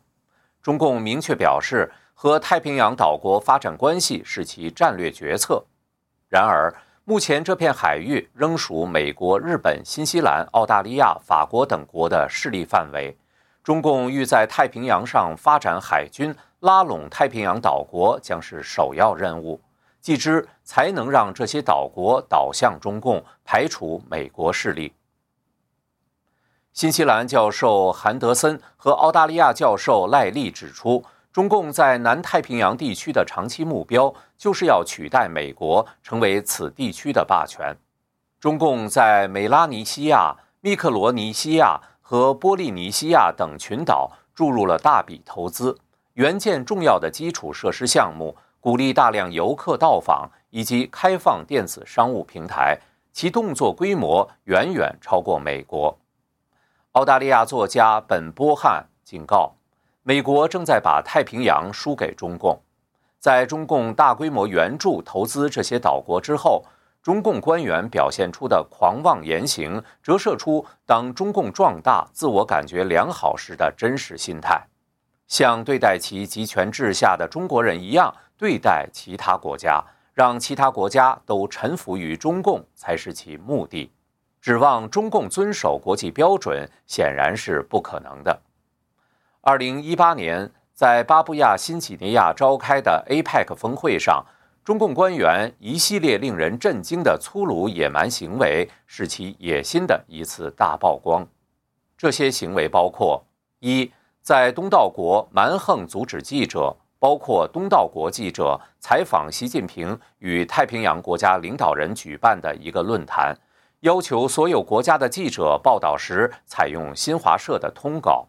S1: 中共明确表示，和太平洋岛国发展关系是其战略决策。然而，目前这片海域仍属美国、日本、新西兰、澳大利亚、法国等国的势力范围。中共欲在太平洋上发展海军，拉拢太平洋岛国将是首要任务。继之，才能让这些岛国倒向中共，排除美国势力。新西兰教授韩德森和澳大利亚教授赖利指出，中共在南太平洋地区的长期目标就是要取代美国，成为此地区的霸权。中共在美拉尼西亚、密克罗尼西亚和波利尼西亚等群岛注入了大笔投资，援建重要的基础设施项目，鼓励大量游客到访，以及开放电子商务平台，其动作规模远远超过美国。澳大利亚作家本·波汉警告，美国正在把太平洋输给中共。在中共大规模援助投资这些岛国之后，中共官员表现出的狂妄言行，折射出当中共壮大、自我感觉良好时的真实心态。像对待其集权制下的中国人一样对待其他国家，让其他国家都臣服于中共，才是其目的。指望中共遵守国际标准显然是不可能的。二零一八年，在巴布亚新几内亚召开的 APEC 峰会上，中共官员一系列令人震惊的粗鲁野蛮行为，是其野心的一次大曝光。这些行为包括：一，在东道国蛮横阻止记者，包括东道国记者采访习近平与太平洋国家领导人举办的一个论坛。要求所有国家的记者报道时采用新华社的通稿。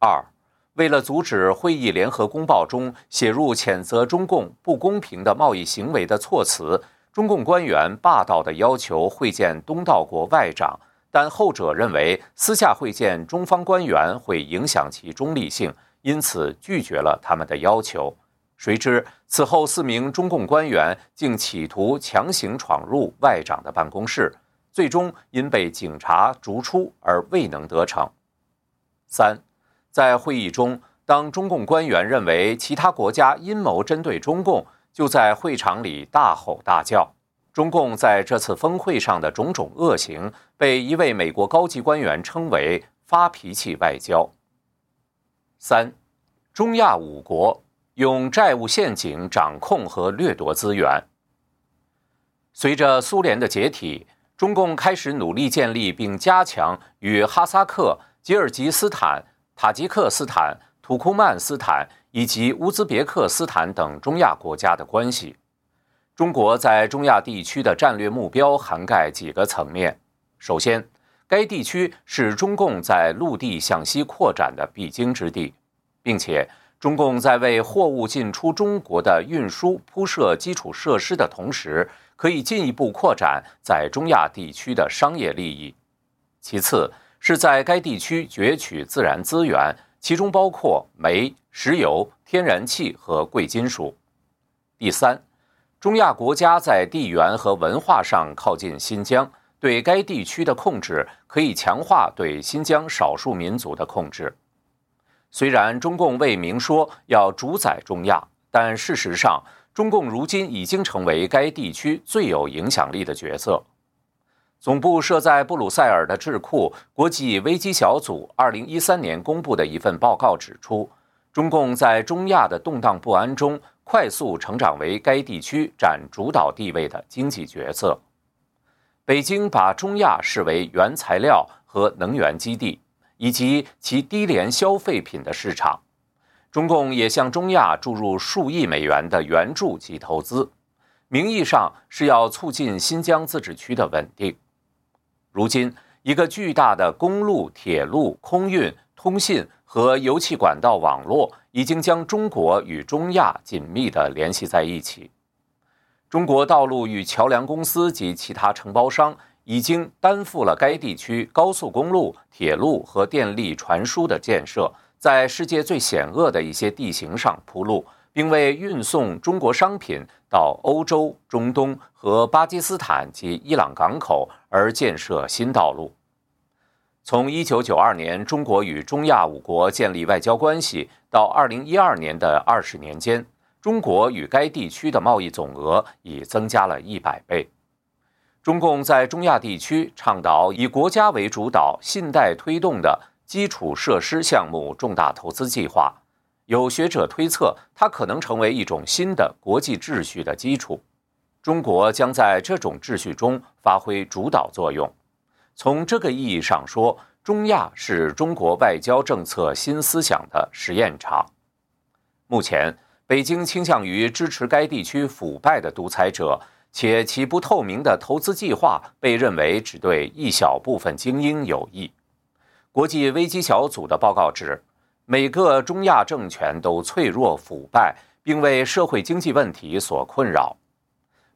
S1: 二，为了阻止会议联合公报中写入谴责中共不公平的贸易行为的措辞，中共官员霸道地要求会见东道国外长，但后者认为私下会见中方官员会影响其中立性，因此拒绝了他们的要求。谁知此后四名中共官员竟企图强行闯入外长的办公室。最终因被警察逐出而未能得逞。三，在会议中，当中共官员认为其他国家阴谋针对中共，就在会场里大吼大叫。中共在这次峰会上的种种恶行，被一位美国高级官员称为“发脾气外交”。三，中亚五国用债务陷阱掌控和掠夺资源。随着苏联的解体，中共开始努力建立并加强与哈萨克、吉尔吉斯坦、塔吉克斯坦、土库曼斯坦以及乌兹别克斯坦等中亚国家的关系。中国在中亚地区的战略目标涵盖几个层面。首先，该地区是中共在陆地向西扩展的必经之地，并且中共在为货物进出中国的运输铺设基础设施的同时，可以进一步扩展在中亚地区的商业利益。其次，是在该地区攫取自然资源，其中包括煤、石油、天然气和贵金属。第三。中亚国家在地缘和文化上靠近新疆，对该地区的控制可以强化对新疆少数民族的控制。虽然中共未明说要主宰中亚，但事实上，中共如今已经成为该地区最有影响力的角色。总部设在布鲁塞尔的智库国际危机小组二零一三年公布的一份报告指出，中共在中亚的动荡不安中。快速成长为该地区占主导地位的经济角色。北京把中亚视为原材料和能源基地，以及其低廉消费品的市场。中共也向中亚注入数亿美元的援助及投资，名义上是要促进新疆自治区的稳定。如今，一个巨大的公路、铁路、空运、通信和油气管道网络。已经将中国与中亚紧密地联系在一起。中国道路与桥梁公司及其他承包商已经担负了该地区高速公路、铁路和电力传输的建设，在世界最险恶的一些地形上铺路，并为运送中国商品到欧洲、中东和巴基斯坦及伊朗港口而建设新道路。从一九九二年中国与中亚五国建立外交关系到二零一二年的二十年间，中国与该地区的贸易总额已增加了一百倍。中共在中亚地区倡导以国家为主导、信贷推动的基础设施项目重大投资计划，有学者推测，它可能成为一种新的国际秩序的基础。中国将在这种秩序中发挥主导作用。从这个意义上说，中亚是中国外交政策新思想的实验场。目前，北京倾向于支持该地区腐败的独裁者，且其不透明的投资计划被认为只对一小部分精英有益。国际危机小组的报告指，每个中亚政权都脆弱、腐败，并为社会经济问题所困扰。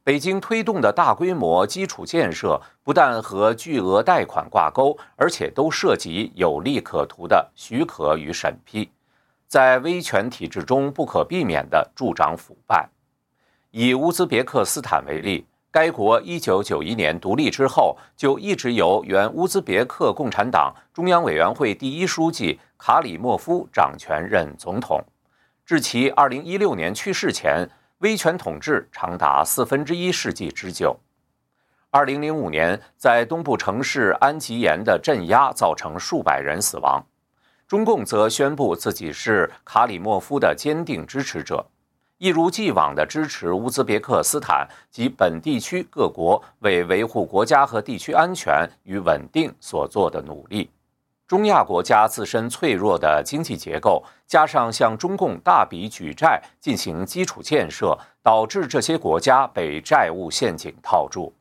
S1: 北京推动的大规模基础建设不但和巨额贷款挂钩，而且都涉及有利可图的许可与审批，在威权体制中不可避免地助长腐败。以乌兹别克斯坦为例，该国1991年独立之后，就一直由原乌兹别克共产党中央委员会第一书记卡里莫夫掌权任总统，至其2016年去世前。威权统治长达四分之一世纪之久。二零零五年，在东部城市安吉延的镇压造成数百人死亡。中共则宣布自己是卡里莫夫的坚定支持者，一如既往地支持乌兹别克斯坦及本地区各国为维护国家和地区安全与稳定所做的努力。中亚国家自身脆弱的经济结构，加上向中共大笔举债进行基础建设，导致这些国家被债务陷阱套住。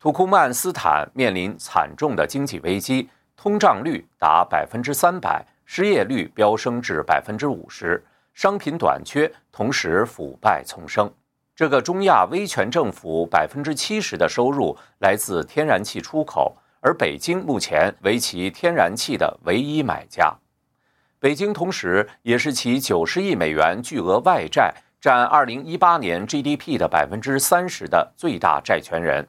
S1: 土库曼斯坦面临惨重的经济危机，通胀率达百分之三百，失业率飙升至百分之五十，商品短缺，同时腐败丛生。这个中亚威权政府百分之七十的收入来自天然气出口。而北京目前为其天然气的唯一买家，北京同时也是其九十亿美元巨额外债占二零一八年 GDP 的百分之三十的最大债权人。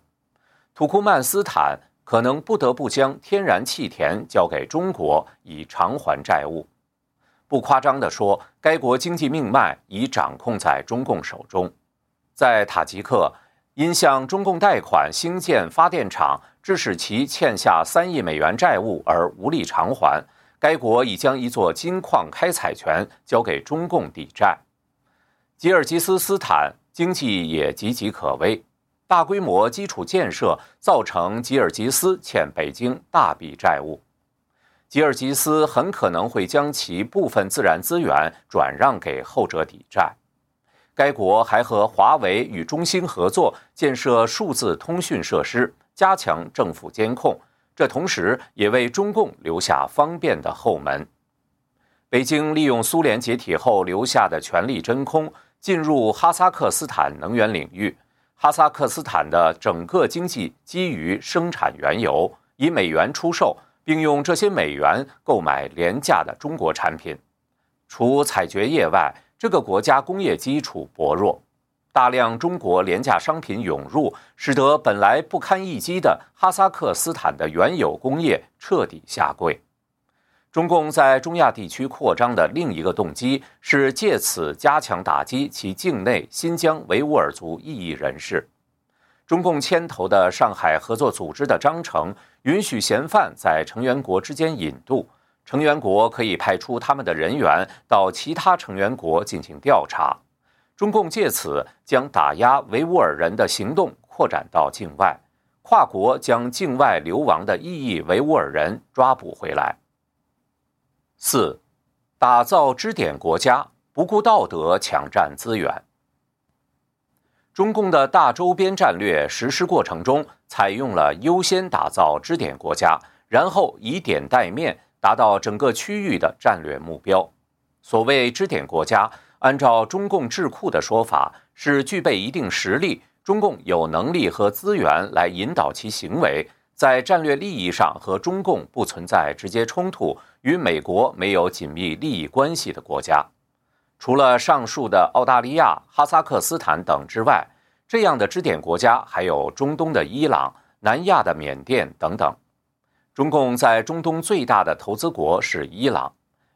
S1: 土库曼斯坦可能不得不将天然气田交给中国以偿还债务。不夸张地说，该国经济命脉已掌控在中共手中。在塔吉克，因向中共贷款兴建发电厂。致使其欠下三亿美元债务而无力偿还，该国已将一座金矿开采权交给中共抵债。吉尔吉斯斯坦经济也岌岌可危，大规模基础建设造成吉尔吉斯欠北京大笔债务，吉尔吉斯很可能会将其部分自然资源转让给后者抵债。该国还和华为与中兴合作建设数字通讯设施，加强政府监控。这同时也为中共留下方便的后门。北京利用苏联解体后留下的权力真空，进入哈萨克斯坦能源领域。哈萨克斯坦的整个经济基于生产原油，以美元出售，并用这些美元购买廉价的中国产品。除采掘业外，这个国家工业基础薄弱，大量中国廉价商品涌入，使得本来不堪一击的哈萨克斯坦的原有工业彻底下跪。中共在中亚地区扩张的另一个动机是借此加强打击其境内新疆维吾尔族异议人士。中共牵头的上海合作组织的章程允许嫌犯在成员国之间引渡，成员国可以派出他们的人员到其他成员国进行调查。中共借此将打压维吾尔人的行动扩展到境外，跨国将境外流亡的异议维吾尔人抓捕回来。四，打造支点国家，不顾道德抢占资源。中共的大周边战略实施过程中，采用了优先打造支点国家，然后以点带面，达到整个区域的战略目标。所谓支点国家，按照中共智库的说法，是具备一定实力，中共有能力和资源来引导其行为。在战略利益上和中共不存在直接冲突，与美国没有紧密利益关系的国家，除了上述的澳大利亚、哈萨克斯坦等之外，这样的支点国家还有中东的伊朗、南亚的缅甸等等。中共在中东最大的投资国是伊朗，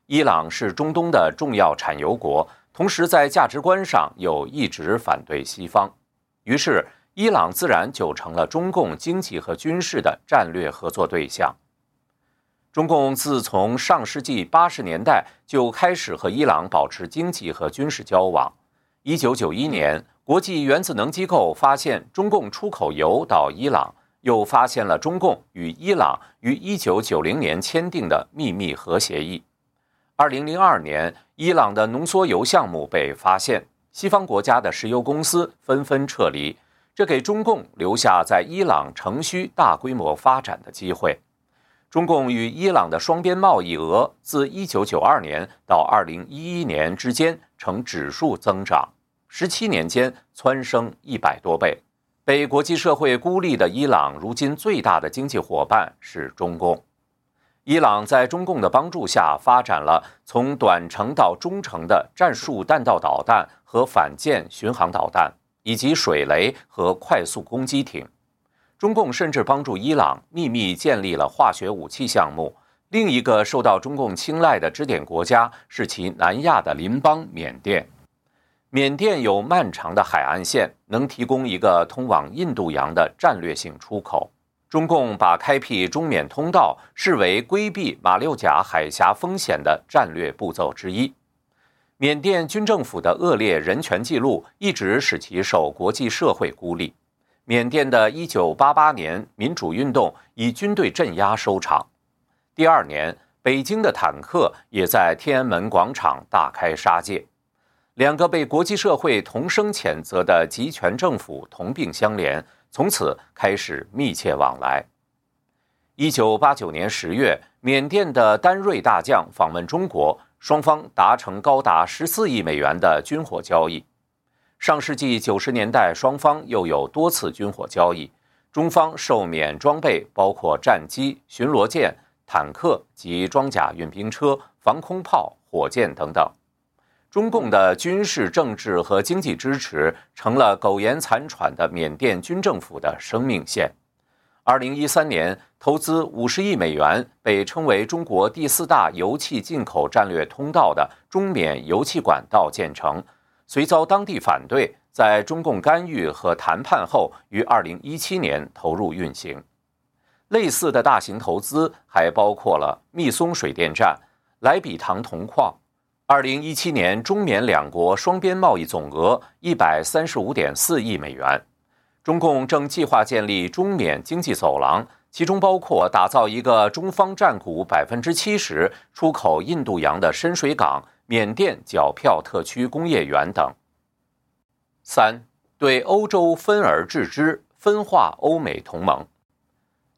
S1: 伊朗是中东的重要产油国，同时在价值观上又一直反对西方，于是。伊朗自然就成了中共经济和军事的战略合作对象。中共自从上世纪八十年代就开始和伊朗保持经济和军事交往。一九九一年，国际原子能机构发现中共出口油到伊朗，又发现了中共与伊朗于一九九零年签订的秘密核协议。二零零二年，伊朗的浓缩铀项目被发现，西方国家的石油公司纷纷撤离。这给中共留下在伊朗城区大规模发展的机会。中共与伊朗的双边贸易额自1992年到2011年之间呈指数增长，17年间蹿升一百多倍。被国际社会孤立的伊朗，如今最大的经济伙伴是中共。伊朗在中共的帮助下，发展了从短程到中程的战术弹道导弹和反舰巡航导弹。以及水雷和快速攻击艇，中共甚至帮助伊朗秘密建立了化学武器项目。另一个受到中共青睐的支点国家是其南亚的邻邦缅甸。缅甸有漫长的海岸线，能提供一个通往印度洋的战略性出口。中共把开辟中缅通道视为规避马六甲海峡风险的战略步骤之一。缅甸军政府的恶劣人权记录一直使其受国际社会孤立。缅甸的1988年民主运动以军队镇压收场。第二年，北京的坦克也在天安门广场大开杀戒。两个被国际社会同声谴责的集权政府同病相怜，从此开始密切往来。1989年10月，缅甸的丹瑞大将访问中国。双方达成高达十四亿美元的军火交易。上世纪九十年代，双方又有多次军火交易。中方受缅装备包括战机、巡逻舰、坦克及装甲运兵车、防空炮、火箭等等。中共的军事、政治和经济支持成了苟延残喘的缅甸军政府的生命线。二零一三年，投资五十亿美元、被称为中国第四大油气进口战略通道的中缅油气管道建成，虽遭当地反对，在中共干预和谈判后，于二零一七年投入运行。类似的大型投资还包括了密松水电站、莱比塘铜矿。二零一七年，中缅两国双边贸易总额一百三十五点四亿美元。中共正计划建立中缅经济走廊，其中包括打造一个中方占股百分之七十、出口印度洋的深水港——缅甸皎票特区工业园等。三、对欧洲分而治之，分化欧美同盟。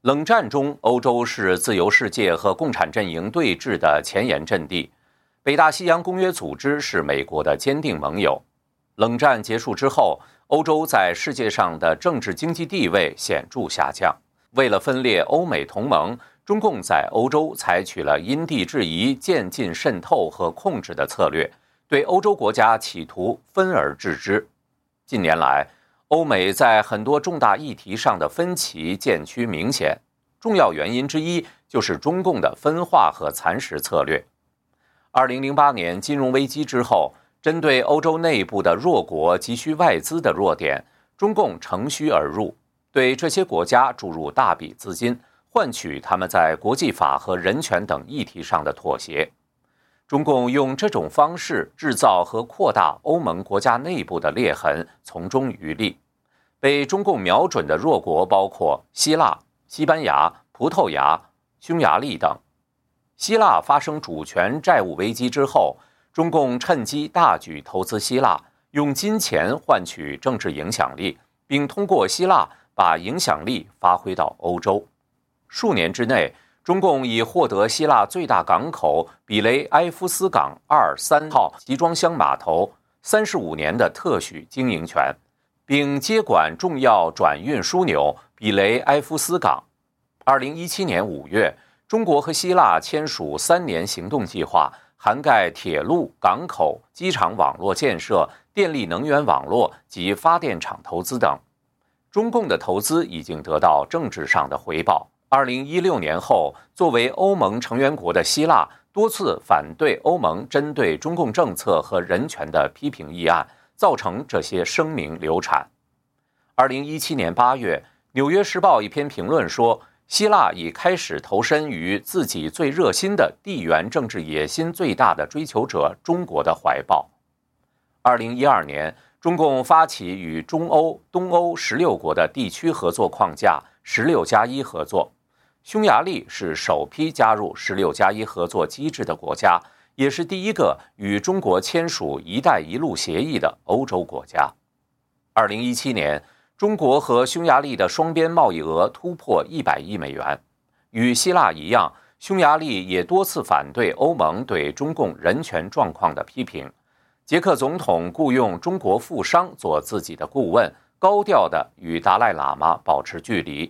S1: 冷战中，欧洲是自由世界和共产阵营对峙的前沿阵地。北大西洋公约组织是美国的坚定盟友。冷战结束之后，欧洲在世界上的政治经济地位显著下降。为了分裂欧美同盟，中共在欧洲采取了因地制宜、渐进渗透和控制的策略，对欧洲国家企图分而治之。近年来，欧美在很多重大议题上的分歧渐趋明显，重要原因之一就是中共的分化和蚕食策略。二零零八年金融危机之后。针对欧洲内部的弱国急需外资的弱点，中共乘虚而入，对这些国家注入大笔资金，换取他们在国际法和人权等议题上的妥协。中共用这种方式制造和扩大欧盟国家内部的裂痕，从中渔利。被中共瞄准的弱国包括希腊、西班牙、葡萄牙、匈牙利等。希腊发生主权债务危机之后。中共趁机大举投资希腊，用金钱换取政治影响力，并通过希腊把影响力发挥到欧洲。数年之内，中共已获得希腊最大港口比雷埃夫斯港二三号集装箱码头三十五年的特许经营权，并接管重要转运枢纽比雷埃夫斯港。二零一七年五月，中国和希腊签署三年行动计划。涵盖铁路、港口、机场网络建设、电力能源网络及发电厂投资等，中共的投资已经得到政治上的回报。二零一六年后，作为欧盟成员国的希腊多次反对欧盟针对中共政策和人权的批评议案，造成这些声明流产。二零一七年八月，《纽约时报》一篇评论说。希腊已开始投身于自己最热心的地缘政治野心最大的追求者中国的怀抱。二零一二年，中共发起与中欧、东欧十六国的地区合作框架“十六加一”合作。匈牙利是首批加入“十六加一”合作机制的国家，也是第一个与中国签署“一带一路”协议的欧洲国家。二零一七年。中国和匈牙利的双边贸易额突破一百亿美元。与希腊一样，匈牙利也多次反对欧盟对中共人权状况的批评。捷克总统雇佣中国富商做自己的顾问，高调的与达赖喇嘛保持距离。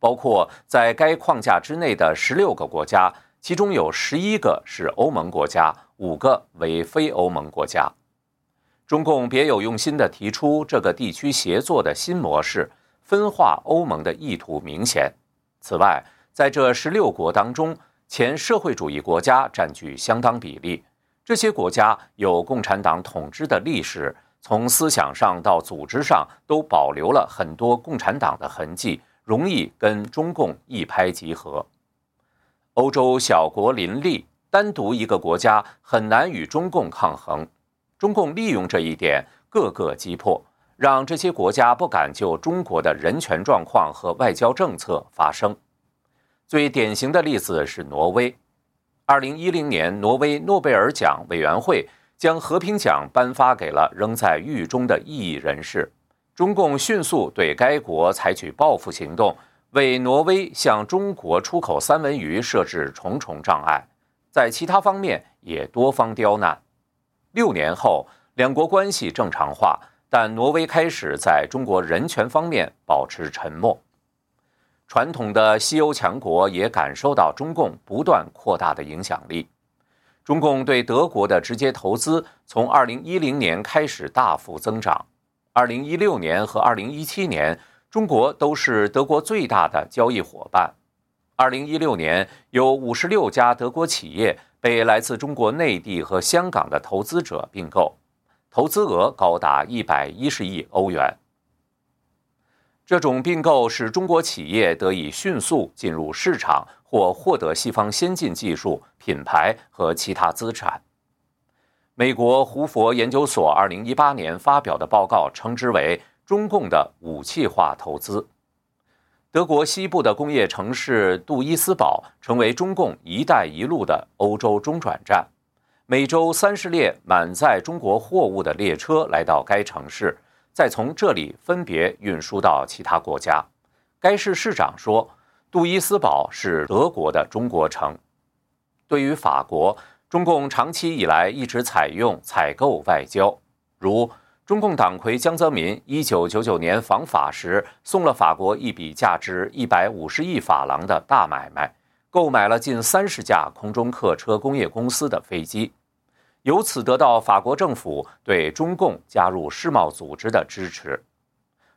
S1: 包括在该框架之内的十六个国家，其中有十一个是欧盟国家，五个为非欧盟国家。中共别有用心地提出这个地区协作的新模式，分化欧盟的意图明显。此外，在这十六国当中，前社会主义国家占据相当比例。这些国家有共产党统治的历史，从思想上到组织上都保留了很多共产党的痕迹，容易跟中共一拍即合。欧洲小国林立，单独一个国家很难与中共抗衡。中共利用这一点，各个击破，让这些国家不敢就中国的人权状况和外交政策发声。最典型的例子是挪威。二零一零年，挪威诺贝尔奖委员会将和平奖颁发给了仍在狱中的异议人士。中共迅速对该国采取报复行动，为挪威向中国出口三文鱼设置重重障碍，在其他方面也多方刁难。六年后，两国关系正常化，但挪威开始在中国人权方面保持沉默。传统的西欧强国也感受到中共不断扩大的影响力。中共对德国的直接投资从2010年开始大幅增长。2016年和2017年，中国都是德国最大的交易伙伴。2016年，有56家德国企业。被来自中国内地和香港的投资者并购，投资额高达一百一十亿欧元。这种并购使中国企业得以迅速进入市场或获得西方先进技术、品牌和其他资产。美国胡佛研究所二零一八年发表的报告称之为“中共的武器化投资。德国西部的工业城市杜伊斯堡成为中共“一带一路”的欧洲中转站，每周三十列满载中国货物的列车来到该城市，再从这里分别运输到其他国家。该市市长说：“杜伊斯堡是德国的中国城。”对于法国，中共长期以来一直采用采购外交，如。中共党魁江泽民一九九九年访法时，送了法国一笔价值一百五十亿法郎的大买卖，购买了近三十架空中客车工业公司的飞机，由此得到法国政府对中共加入世贸组织的支持。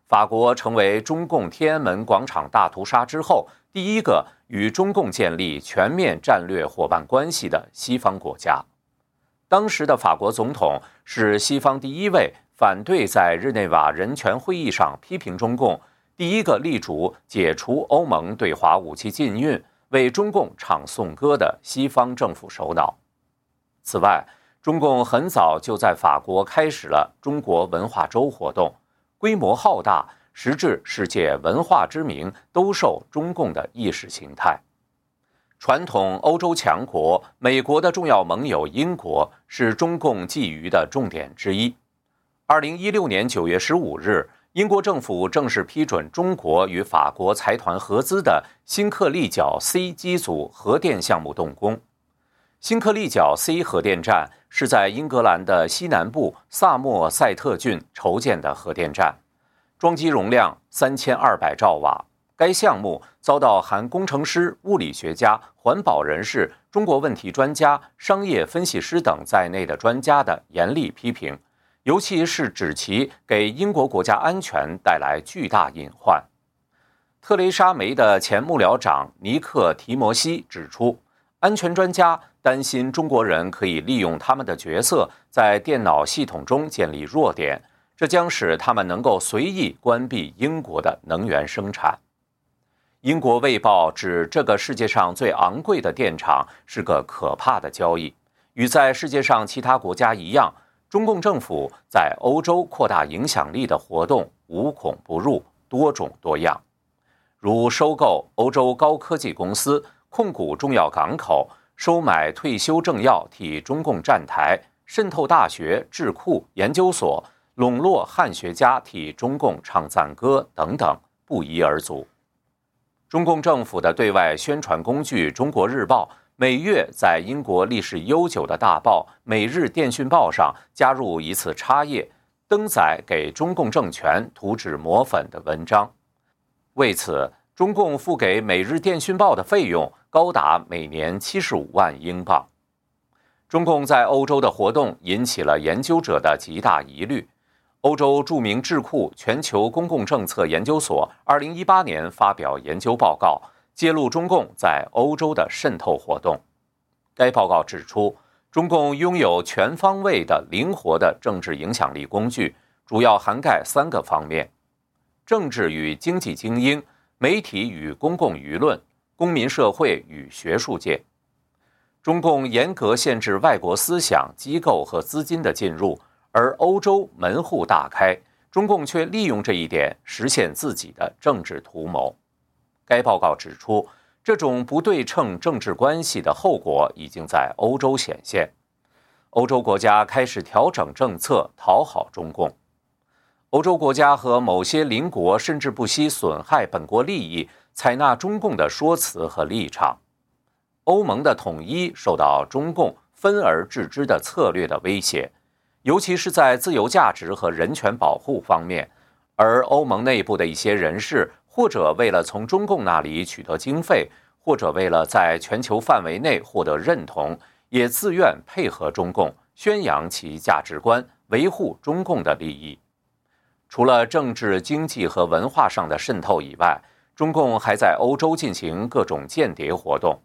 S1: 法国成为中共天安门广场大屠杀之后第一个与中共建立全面战略伙伴关系的西方国家。当时的法国总统是西方第一位。反对在日内瓦人权会议上批评中共，第一个力主解除欧盟对华武器禁运、为中共唱颂歌的西方政府首脑。此外，中共很早就在法国开始了中国文化周活动，规模浩大，实至世界文化之名都受中共的意识形态。传统欧洲强国美国的重要盟友英国是中共觊觎的重点之一。二零一六年九月十五日，英国政府正式批准中国与法国财团合资的新克利角 C 机组核电项目动工。新克利角 C 核电站是在英格兰的西南部萨默塞特郡筹建的核电站，装机容量三千二百兆瓦。该项目遭到含工程师、物理学家、环保人士、中国问题专家、商业分析师等在内的专家的严厉批评。尤其是指其给英国国家安全带来巨大隐患。特蕾莎梅的前幕僚长尼克提摩西指出，安全专家担心中国人可以利用他们的角色在电脑系统中建立弱点，这将使他们能够随意关闭英国的能源生产。英国卫报指，这个世界上最昂贵的电厂是个可怕的交易，与在世界上其他国家一样。中共政府在欧洲扩大影响力的活动无孔不入、多种多样，如收购欧洲高科技公司、控股重要港口、收买退休政要替中共站台、渗透大学、智库、研究所、笼络汉学家替中共唱赞歌等等，不一而足。中共政府的对外宣传工具《中国日报》。每月在英国历史悠久的大报《每日电讯报》上加入一次插页，登载给中共政权涂脂抹粉的文章。为此，中共付给《每日电讯报》的费用高达每年七十五万英镑。中共在欧洲的活动引起了研究者的极大疑虑。欧洲著名智库全球公共政策研究所二零一八年发表研究报告。揭露中共在欧洲的渗透活动。该报告指出，中共拥有全方位的、灵活的政治影响力工具，主要涵盖三个方面：政治与经济精英、媒体与公共舆论、公民社会与学术界。中共严格限制外国思想、机构和资金的进入，而欧洲门户大开，中共却利用这一点实现自己的政治图谋。该报告指出，这种不对称政治关系的后果已经在欧洲显现。欧洲国家开始调整政策，讨好中共。欧洲国家和某些邻国甚至不惜损害本国利益，采纳中共的说辞和立场。欧盟的统一受到中共分而治之的策略的威胁，尤其是在自由价值和人权保护方面。而欧盟内部的一些人士。或者为了从中共那里取得经费，或者为了在全球范围内获得认同，也自愿配合中共，宣扬其价值观，维护中共的利益。除了政治、经济和文化上的渗透以外，中共还在欧洲进行各种间谍活动。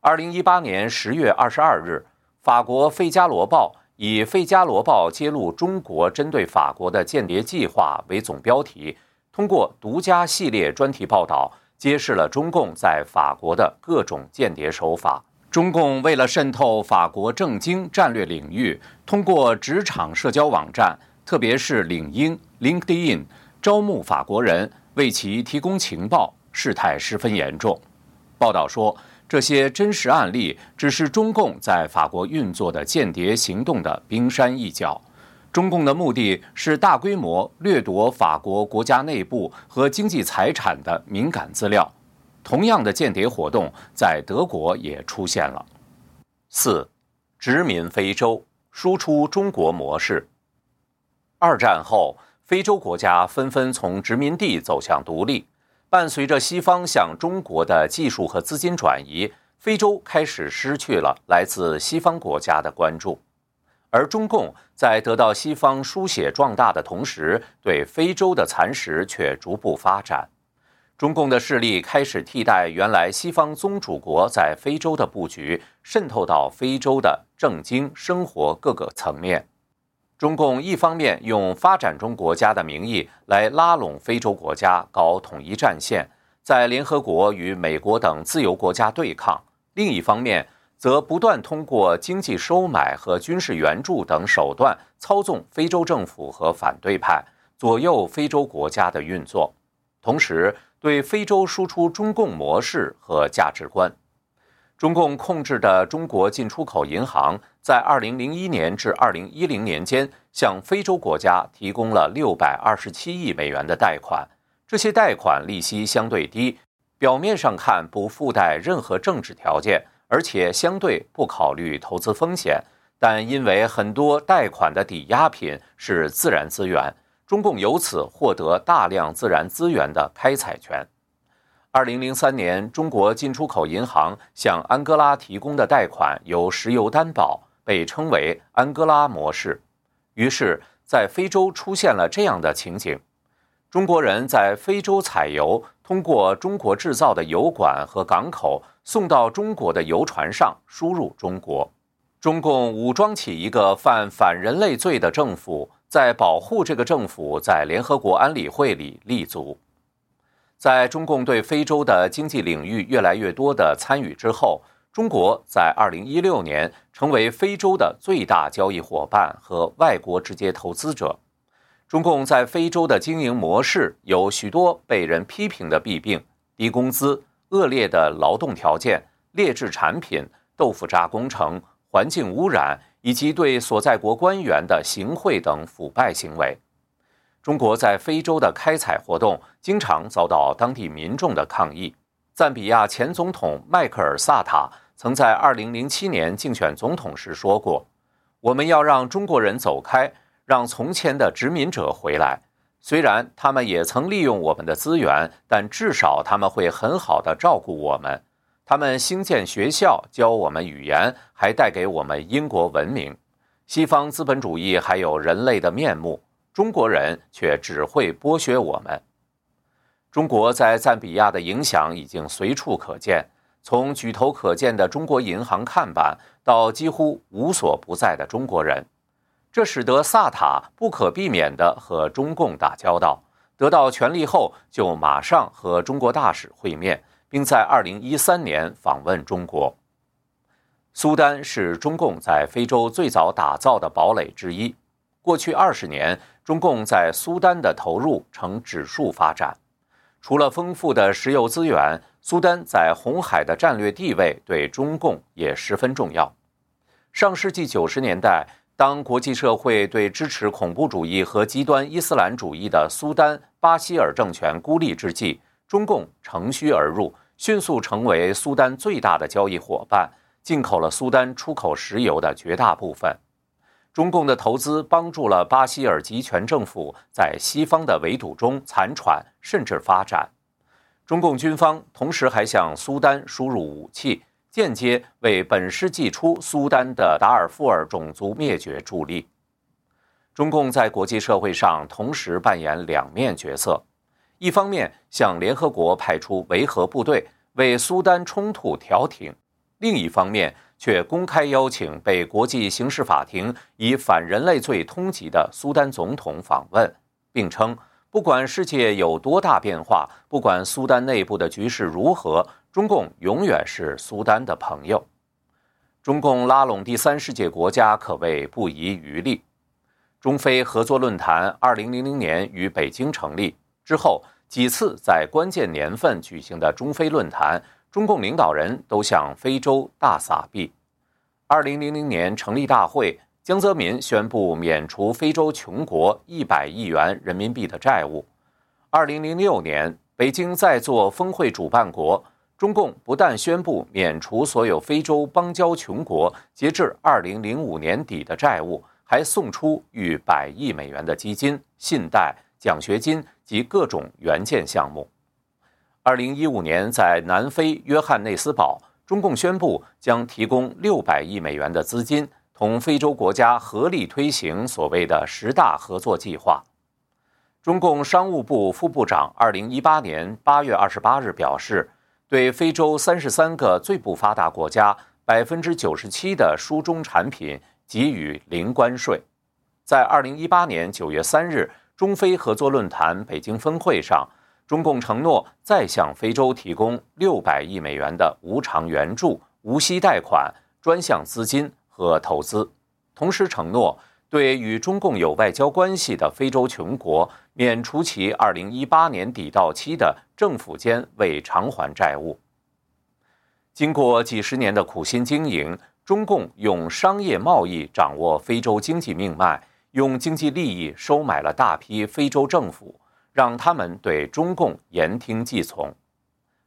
S1: 二零一八年十月二十二日，法国《费加罗报》以《费加罗报》揭露中国针对法国的间谍计划为总标题。通过独家系列专题报道，揭示了中共在法国的各种间谍手法。中共为了渗透法国政经战略领域，通过职场社交网站，特别是领英 （LinkedIn） 招募法国人为其提供情报，事态十分严重。报道说，这些真实案例只是中共在法国运作的间谍行动的冰山一角。中共的目的是大规模掠夺法国国家内部和经济财产的敏感资料。同样的间谍活动在德国也出现了。四，殖民非洲，输出中国模式。二战后，非洲国家纷纷从殖民地走向独立。伴随着西方向中国的技术和资金转移，非洲开始失去了来自西方国家的关注，而中共在得到西方输血壮大的同时，对非洲的蚕食却逐步发展。中共的势力开始替代原来西方宗主国在非洲的布局，渗透到非洲的政经生活各个层面。中共一方面用发展中国家的名义来拉拢非洲国家搞统一战线，在联合国与美国等自由国家对抗；另一方面，则不断通过经济收买和军事援助等手段操纵非洲政府和反对派，左右非洲国家的运作，同时对非洲输出中共模式和价值观。中共控制的中国进出口银行在2001年至2010年间，向非洲国家提供了627亿美元的贷款。这些贷款利息相对低，表面上看不附带任何政治条件，而且相对不考虑投资风险。但因为很多贷款的抵押品是自然资源，中共由此获得大量自然资源的开采权。二零零三年，中国进出口银行向安哥拉提供的贷款由石油担保，被称为“安哥拉模式”。于是，在非洲出现了这样的情景：中国人在非洲采油，通过中国制造的油管和港口送到中国的油船上，输入中国。中共武装起一个犯反人类罪的政府，在保护这个政府在联合国安理会里立足。在中共对非洲的经济领域越来越多的参与之后，中国在2016年成为非洲的最大交易伙伴和外国直接投资者。中共在非洲的经营模式有许多被人批评的弊病：低工资、恶劣的劳动条件、劣质产品、豆腐渣工程、环境污染，以及对所在国官员的行贿等腐败行为。中国在非洲的开采活动经常遭到当地民众的抗议。赞比亚前总统迈克尔·萨塔曾在2007年竞选总统时说过：“我们要让中国人走开，让从前的殖民者回来。虽然他们也曾利用我们的资源，但至少他们会很好的照顾我们。他们兴建学校，教我们语言，还带给我们英国文明。西方资本主义还有人类的面目。”中国人却只会剥削我们。中国在赞比亚的影响已经随处可见，从举头可见的中国银行看板到几乎无所不在的中国人，这使得萨塔不可避免地和中共打交道。得到权力后，就马上和中国大使会面，并在2013年访问中国。苏丹是中共在非洲最早打造的堡垒之一。过去二十年。中共在苏丹的投入呈指数发展，除了丰富的石油资源，苏丹在红海的战略地位对中共也十分重要。上世纪九十年代，当国际社会对支持恐怖主义和极端伊斯兰主义的苏丹巴希尔政权孤立之际，中共乘虚而入，迅速成为苏丹最大的交易伙伴，进口了苏丹出口石油的绝大部分。中共的投资帮助了巴西尔集权政府在西方的围堵中残喘甚至发展。中共军方同时还向苏丹输入武器，间接为本世纪初苏丹的达尔富尔种族灭绝助力。中共在国际社会上同时扮演两面角色：一方面向联合国派出维和部队，为苏丹冲突调停；另一方面。却公开邀请被国际刑事法庭以反人类罪通缉的苏丹总统访问，并称，不管世界有多大变化，不管苏丹内部的局势如何，中共永远是苏丹的朋友。中共拉拢第三世界国家可谓不遗余力。中非合作论坛2000年于北京成立之后，几次在关键年份举行的中非论坛，中共领导人都向非洲大撒币。2000年成立大会，江泽民宣布免除非洲穷国100亿元人民币的债务。2006年，北京在做峰会主办国。中共不但宣布免除所有非洲邦交穷国截至二零零五年底的债务，还送出逾百亿美元的基金、信贷、奖学金及各种援建项目。二零一五年，在南非约翰内斯堡，中共宣布将提供六百亿美元的资金，同非洲国家合力推行所谓的十大合作计划。中共商务部副部长二零一八年八月二十八日表示。对非洲三十三个最不发达国家百分之九十七的书中产品给予零关税。在二零一八年九月三日中非合作论坛北京峰会上，中共承诺再向非洲提供六百亿美元的无偿援助、无息贷款、专项资金和投资，同时承诺。对与中共有外交关系的非洲穷国，免除其2018年底到期的政府间未偿还债务。经过几十年的苦心经营，中共用商业贸易掌握非洲经济命脉，用经济利益收买了大批非洲政府，让他们对中共言听计从。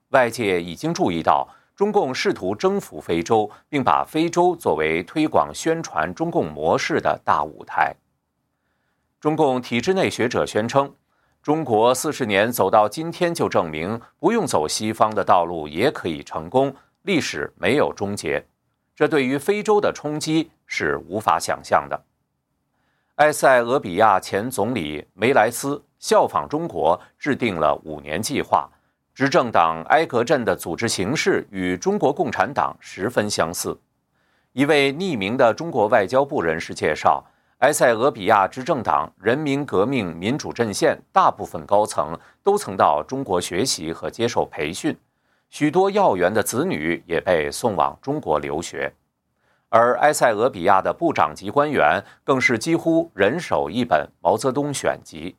S1: 外界已经注意到。中共试图征服非洲，并把非洲作为推广宣传中共模式的大舞台。中共体制内学者宣称，中国四十年走到今天，就证明不用走西方的道路也可以成功，历史没有终结。这对于非洲的冲击是无法想象的。埃塞俄比亚前总理梅莱斯效仿中国，制定了五年计划。执政党埃格镇的组织形式与中国共产党十分相似。一位匿名的中国外交部人士介绍，埃塞俄比亚执政党人民革命民主阵线大部分高层都曾到中国学习和接受培训，许多要员的子女也被送往中国留学，而埃塞俄比亚的部长级官员更是几乎人手一本《毛泽东选集》。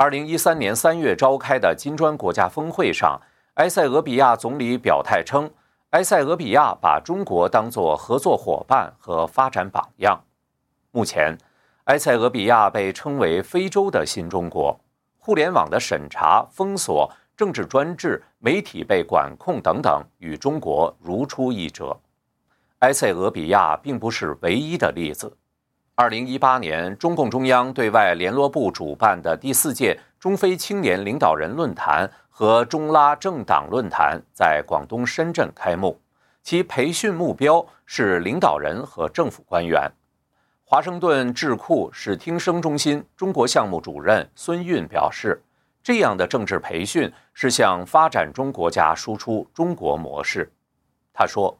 S1: 二零一三年三月召开的金砖国家峰会上，埃塞俄比亚总理表态称，埃塞俄比亚把中国当作合作伙伴和发展榜样。目前，埃塞俄比亚被称为非洲的新中国，互联网的审查、封锁、政治专制、媒体被管控等等，与中国如出一辙。埃塞俄比亚并不是唯一的例子。二零一八年，中共中央对外联络部主办的第四届中非青年领导人论坛和中拉政党论坛在广东深圳开幕，其培训目标是领导人和政府官员。华盛顿智库史听声中心中国项目主任孙运表示，这样的政治培训是向发展中国家输出中国模式。他说，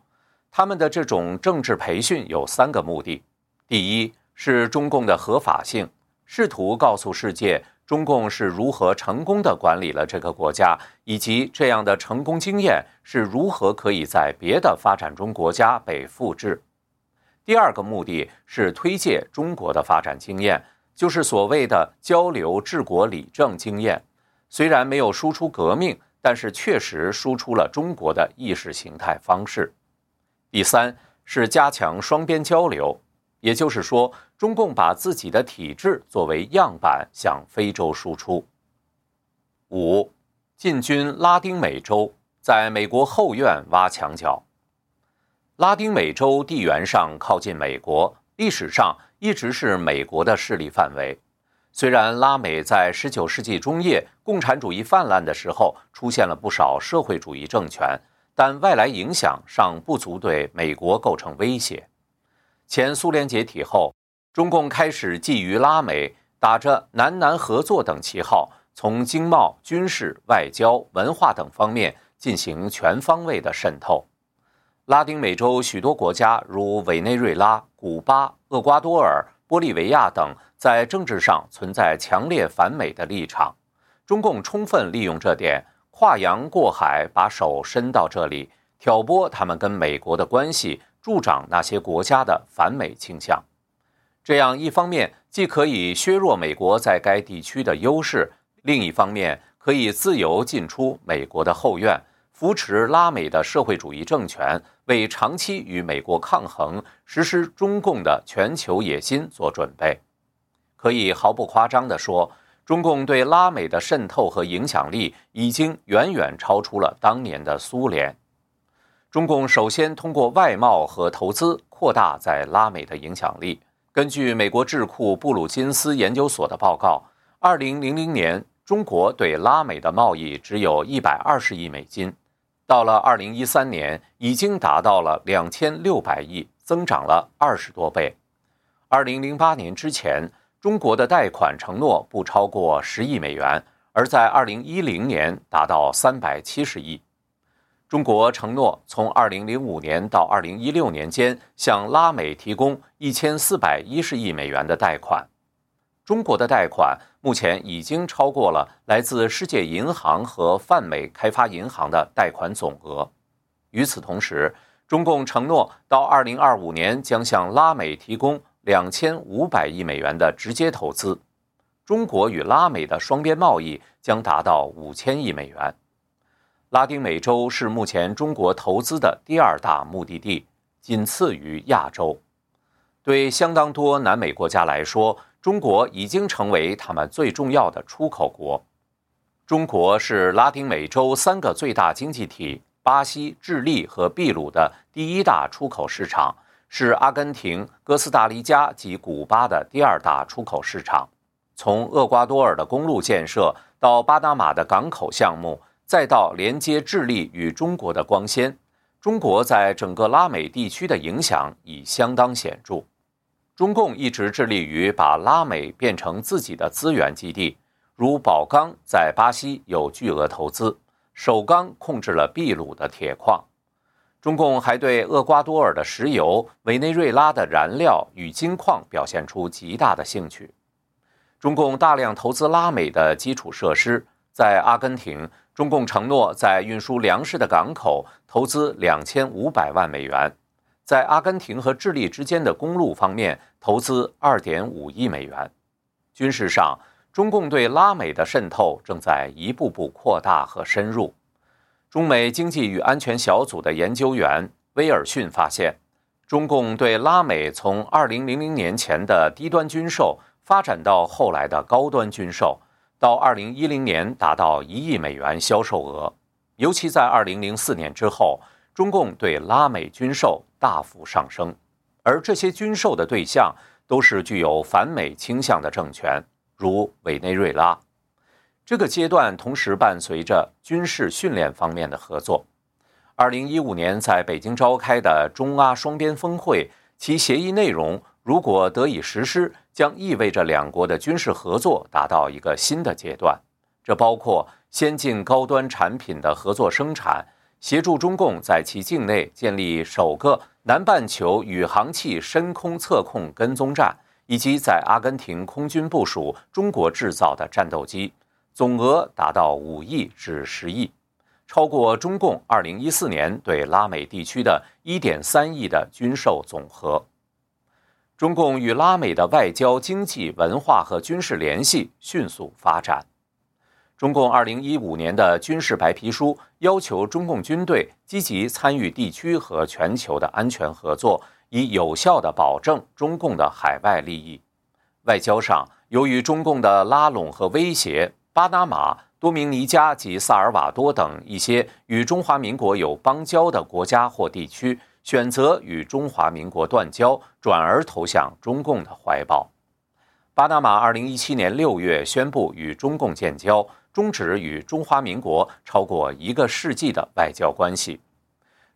S1: 他们的这种政治培训有三个目的：第一，是中共的合法性，试图告诉世界中共是如何成功的管理了这个国家，以及这样的成功经验是如何可以在别的发展中国家被复制。第二个目的是推介中国的发展经验，就是所谓的交流治国理政经验。虽然没有输出革命，但是确实输出了中国的意识形态方式。第三是加强双边交流。也就是说，中共把自己的体制作为样板向非洲输出。五，进军拉丁美洲，在美国后院挖墙脚。拉丁美洲地缘上靠近美国，历史上一直是美国的势力范围。虽然拉美在19世纪中叶共产主义泛滥的时候出现了不少社会主义政权，但外来影响尚不足对美国构成威胁。前苏联解体后，中共开始觊觎拉美，打着南南合作等旗号，从经贸、军事、外交、文化等方面进行全方位的渗透。拉丁美洲许多国家，如委内瑞拉、古巴、厄瓜多尔、玻利维亚等，在政治上存在强烈反美的立场。中共充分利用这点，跨洋过海，把手伸到这里，挑拨他们跟美国的关系。助长那些国家的反美倾向，这样一方面既可以削弱美国在该地区的优势，另一方面可以自由进出美国的后院，扶持拉美的社会主义政权，为长期与美国抗衡、实施中共的全球野心做准备。可以毫不夸张地说，中共对拉美的渗透和影响力已经远远超出了当年的苏联。中共首先通过外贸和投资扩大在拉美的影响力。根据美国智库布鲁金斯研究所的报告，2000年中国对拉美的贸易只有一百二十亿美金，到了2013年已经达到了两千六百亿，增长了二十多倍。2008年之前，中国的贷款承诺不超过十亿美元，而在2010年达到三百七十亿。中国承诺从2005年到2016年间向拉美提供1410亿美元的贷款。中国的贷款目前已经超过了来自世界银行和泛美开发银行的贷款总额。与此同时，中共承诺到2025年将向拉美提供2500亿美元的直接投资，中国与拉美的双边贸易将达到5000亿美元。拉丁美洲是目前中国投资的第二大目的地，仅次于亚洲。对相当多南美国家来说，中国已经成为他们最重要的出口国。中国是拉丁美洲三个最大经济体——巴西、智利和秘鲁的第一大出口市场，是阿根廷、哥斯达黎加及古巴的第二大出口市场。从厄瓜多尔的公路建设到巴拿马的港口项目。再到连接智利与中国的光纤，中国在整个拉美地区的影响已相当显著。中共一直致力于把拉美变成自己的资源基地，如宝钢在巴西有巨额投资，首钢控制了秘鲁的铁矿。中共还对厄瓜多尔的石油、委内瑞拉的燃料与金矿表现出极大的兴趣。中共大量投资拉美的基础设施，在阿根廷。中共承诺在运输粮食的港口投资两千五百万美元，在阿根廷和智利之间的公路方面投资二点五亿美元。军事上，中共对拉美的渗透正在一步步扩大和深入。中美经济与安全小组的研究员威尔逊发现，中共对拉美从二零零零年前的低端军售发展到后来的高端军售。到二零一零年达到一亿美元销售额，尤其在二零零四年之后，中共对拉美军售大幅上升，而这些军售的对象都是具有反美倾向的政权，如委内瑞拉。这个阶段同时伴随着军事训练方面的合作。二零一五年在北京召开的中阿双边峰会，其协议内容。如果得以实施，将意味着两国的军事合作达到一个新的阶段。这包括先进高端产品的合作生产，协助中共在其境内建立首个南半球宇航器深空测控跟踪站，以及在阿根廷空军部署中国制造的战斗机，总额达到五亿至十亿，超过中共二零一四年对拉美地区的一点三亿的军售总和。中共与拉美的外交、经济、文化和军事联系迅速发展。中共2015年的军事白皮书要求中共军队积极参与地区和全球的安全合作，以有效地保证中共的海外利益。外交上，由于中共的拉拢和威胁，巴拿马、多明尼加及萨尔瓦多等一些与中华民国有邦交的国家或地区。选择与中华民国断交，转而投向中共的怀抱。巴拿马2017年6月宣布与中共建交，终止与中华民国超过一个世纪的外交关系。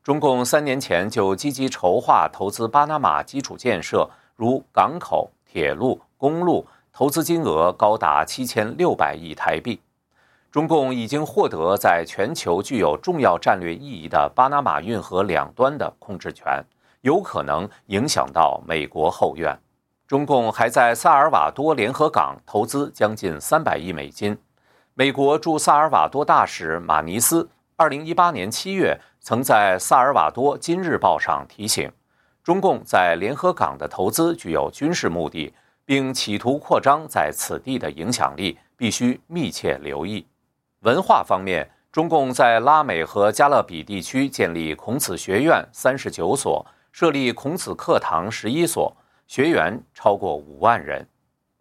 S1: 中共三年前就积极筹划投资巴拿马基础建设，如港口、铁路、公路，投资金额高达7600亿台币。中共已经获得在全球具有重要战略意义的巴拿马运河两端的控制权，有可能影响到美国后院。中共还在萨尔瓦多联合港投资将近三百亿美金。美国驻萨尔瓦多大使马尼斯二零一八年七月曾在萨尔瓦多《今日报》上提醒，中共在联合港的投资具有军事目的，并企图扩张在此地的影响力，必须密切留意。文化方面，中共在拉美和加勒比地区建立孔子学院三十九所，设立孔子课堂十一所，学员超过五万人。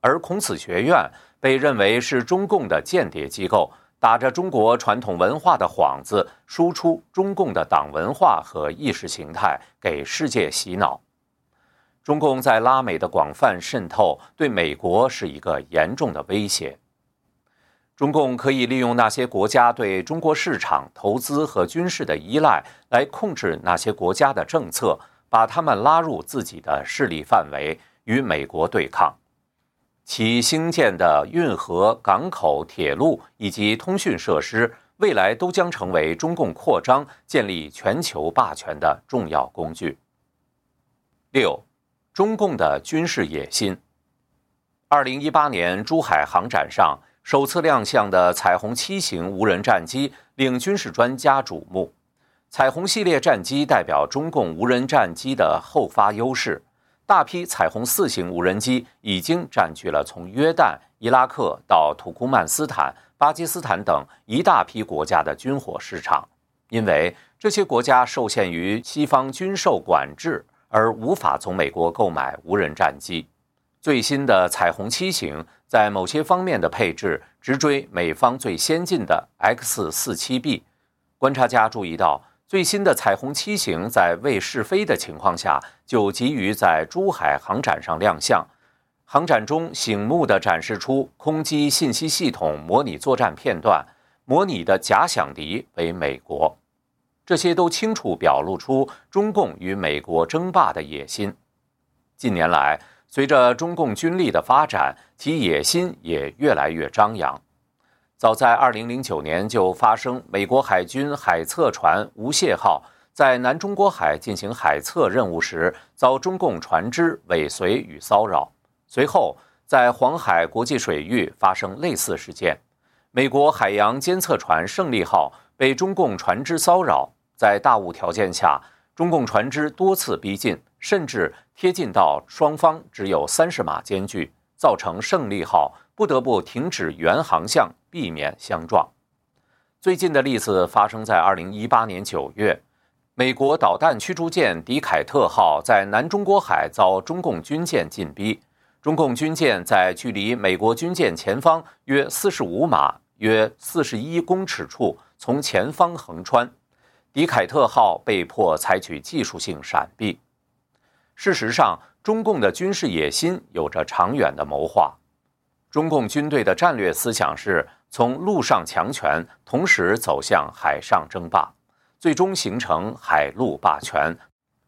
S1: 而孔子学院被认为是中共的间谍机构，打着中国传统文化的幌子，输出中共的党文化和意识形态，给世界洗脑。中共在拉美的广泛渗透，对美国是一个严重的威胁。中共可以利用那些国家对中国市场投资和军事的依赖，来控制那些国家的政策，把他们拉入自己的势力范围，与美国对抗。其兴建的运河、港口、铁路以及通讯设施，未来都将成为中共扩张、建立全球霸权的重要工具。六。中共的军事野心。二零一八年珠海航展上首次亮相的彩虹七型无人战机令军事专家瞩目。彩虹系列战机代表中共无人战机的后发优势。大批彩虹四型无人机已经占据了从约旦、伊拉克到土库曼斯坦、巴基斯坦等一大批国家的军火市场，因为这些国家受限于西方军售管制。而无法从美国购买无人战机。最新的彩虹七型在某些方面的配置直追美方最先进的 X 四七 B。观察家注意到，最新的彩虹七型在未试飞的情况下就急于在珠海航展上亮相。航展中醒目地展示出空机信息系统模拟作战片段，模拟的假想敌为美国。这些都清楚表露出中共与美国争霸的野心。近年来，随着中共军力的发展，其野心也越来越张扬。早在2009年，就发生美国海军海测船“无懈号”在南中国海进行海测任务时，遭中共船只尾随与骚扰。随后，在黄海国际水域发生类似事件，美国海洋监测船“胜利号”。被中共船只骚扰，在大雾条件下，中共船只多次逼近，甚至贴近到双方只有三十码间距，造成胜利号不得不停止原航向，避免相撞。最近的例子发生在二零一八年九月，美国导弹驱逐舰迪凯特号在南中国海遭中共军舰进逼，中共军舰在距离美国军舰前方约四十五码。约四十一公尺处，从前方横穿，迪凯特号被迫采取技术性闪避。事实上，中共的军事野心有着长远的谋划。中共军队的战略思想是从陆上强权同时走向海上争霸，最终形成海陆霸权。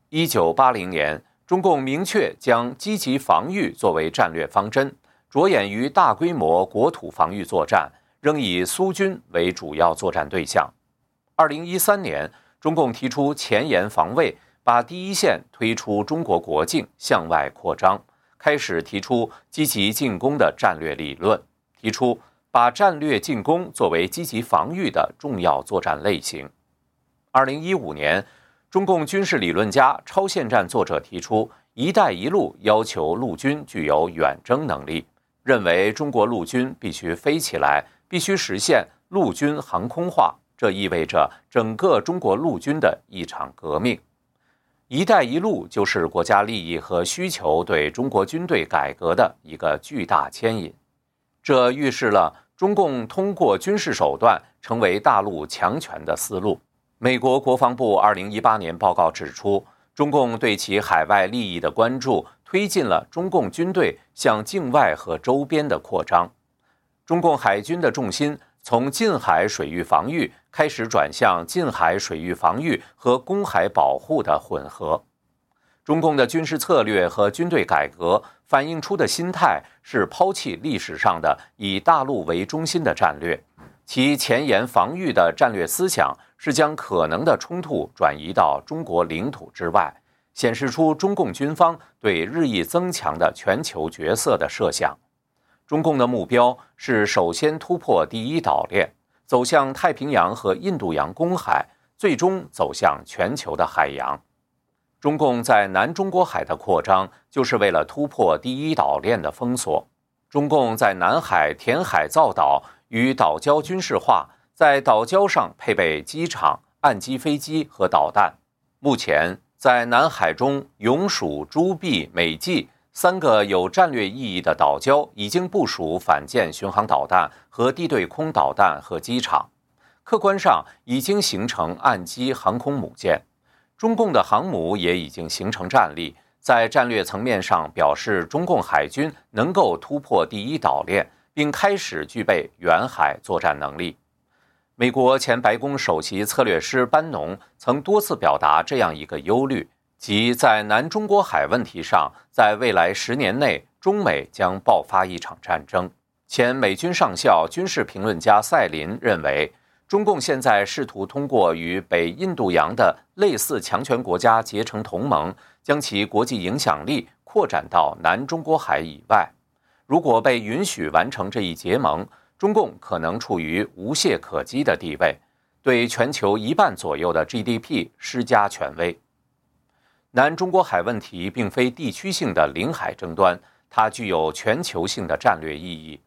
S1: 一九八零年，中共明确将积极防御作为战略方针，着眼于大规模国土防御作战。仍以苏军为主要作战对象。二零一三年，中共提出前沿防卫，把第一线推出中国国境，向外扩张，开始提出积极进攻的战略理论，提出把战略进攻作为积极防御的重要作战类型。二零一五年，中共军事理论家、超限战作者提出“一带一路”，要求陆军具有远征能力，认为中国陆军必须飞起来。必须实现陆军航空化，这意味着整个中国陆军的一场革命。“一带一路”就是国家利益和需求对中国军队改革的一个巨大牵引，这预示了中共通过军事手段成为大陆强权的思路。美国国防部2018年报告指出，中共对其海外利益的关注，推进了中共军队向境外和周边的扩张。中共海军的重心从近海水域防御开始转向近海水域防御和公海保护的混合。中共的军事策略和军队改革反映出的心态是抛弃历史上的以大陆为中心的战略，其前沿防御的战略思想是将可能的冲突转移到中国领土之外，显示出中共军方对日益增强的全球角色的设想。中共的目标是首先突破第一岛链，走向太平洋和印度洋公海，最终走向全球的海洋。中共在南中国海的扩张，就是为了突破第一岛链的封锁。中共在南海填海造岛，与岛礁军事化，在岛礁上配备机场、岸基飞机和导弹。目前，在南海中，永暑、朱碧、美济三个有战略意义的岛礁已经部署反舰巡航导弹和地对空导弹和机场。客观上已经形成岸基航空母舰，中共的航母也已经形成战力，在战略层面上表示中共海军能够突破第一岛链，并开始具备远海作战能力。美国前白宫首席策略师班农曾多次表达这样一个忧虑，即在南中国海问题上，在未来十年内，中美将爆发一场战争。前美军上校、军事评论家赛林认为。中共现在试图通过与北印度洋的类似强权国家结成同盟，将其国际影响力扩展到南中国海以外。如果被允许完成这一结盟，中共可能处于无懈可击的地位，对全球一半左右的 GDP 施加权威。南中国海问题并非地区性的领海争端，它具有全球性的战略意义。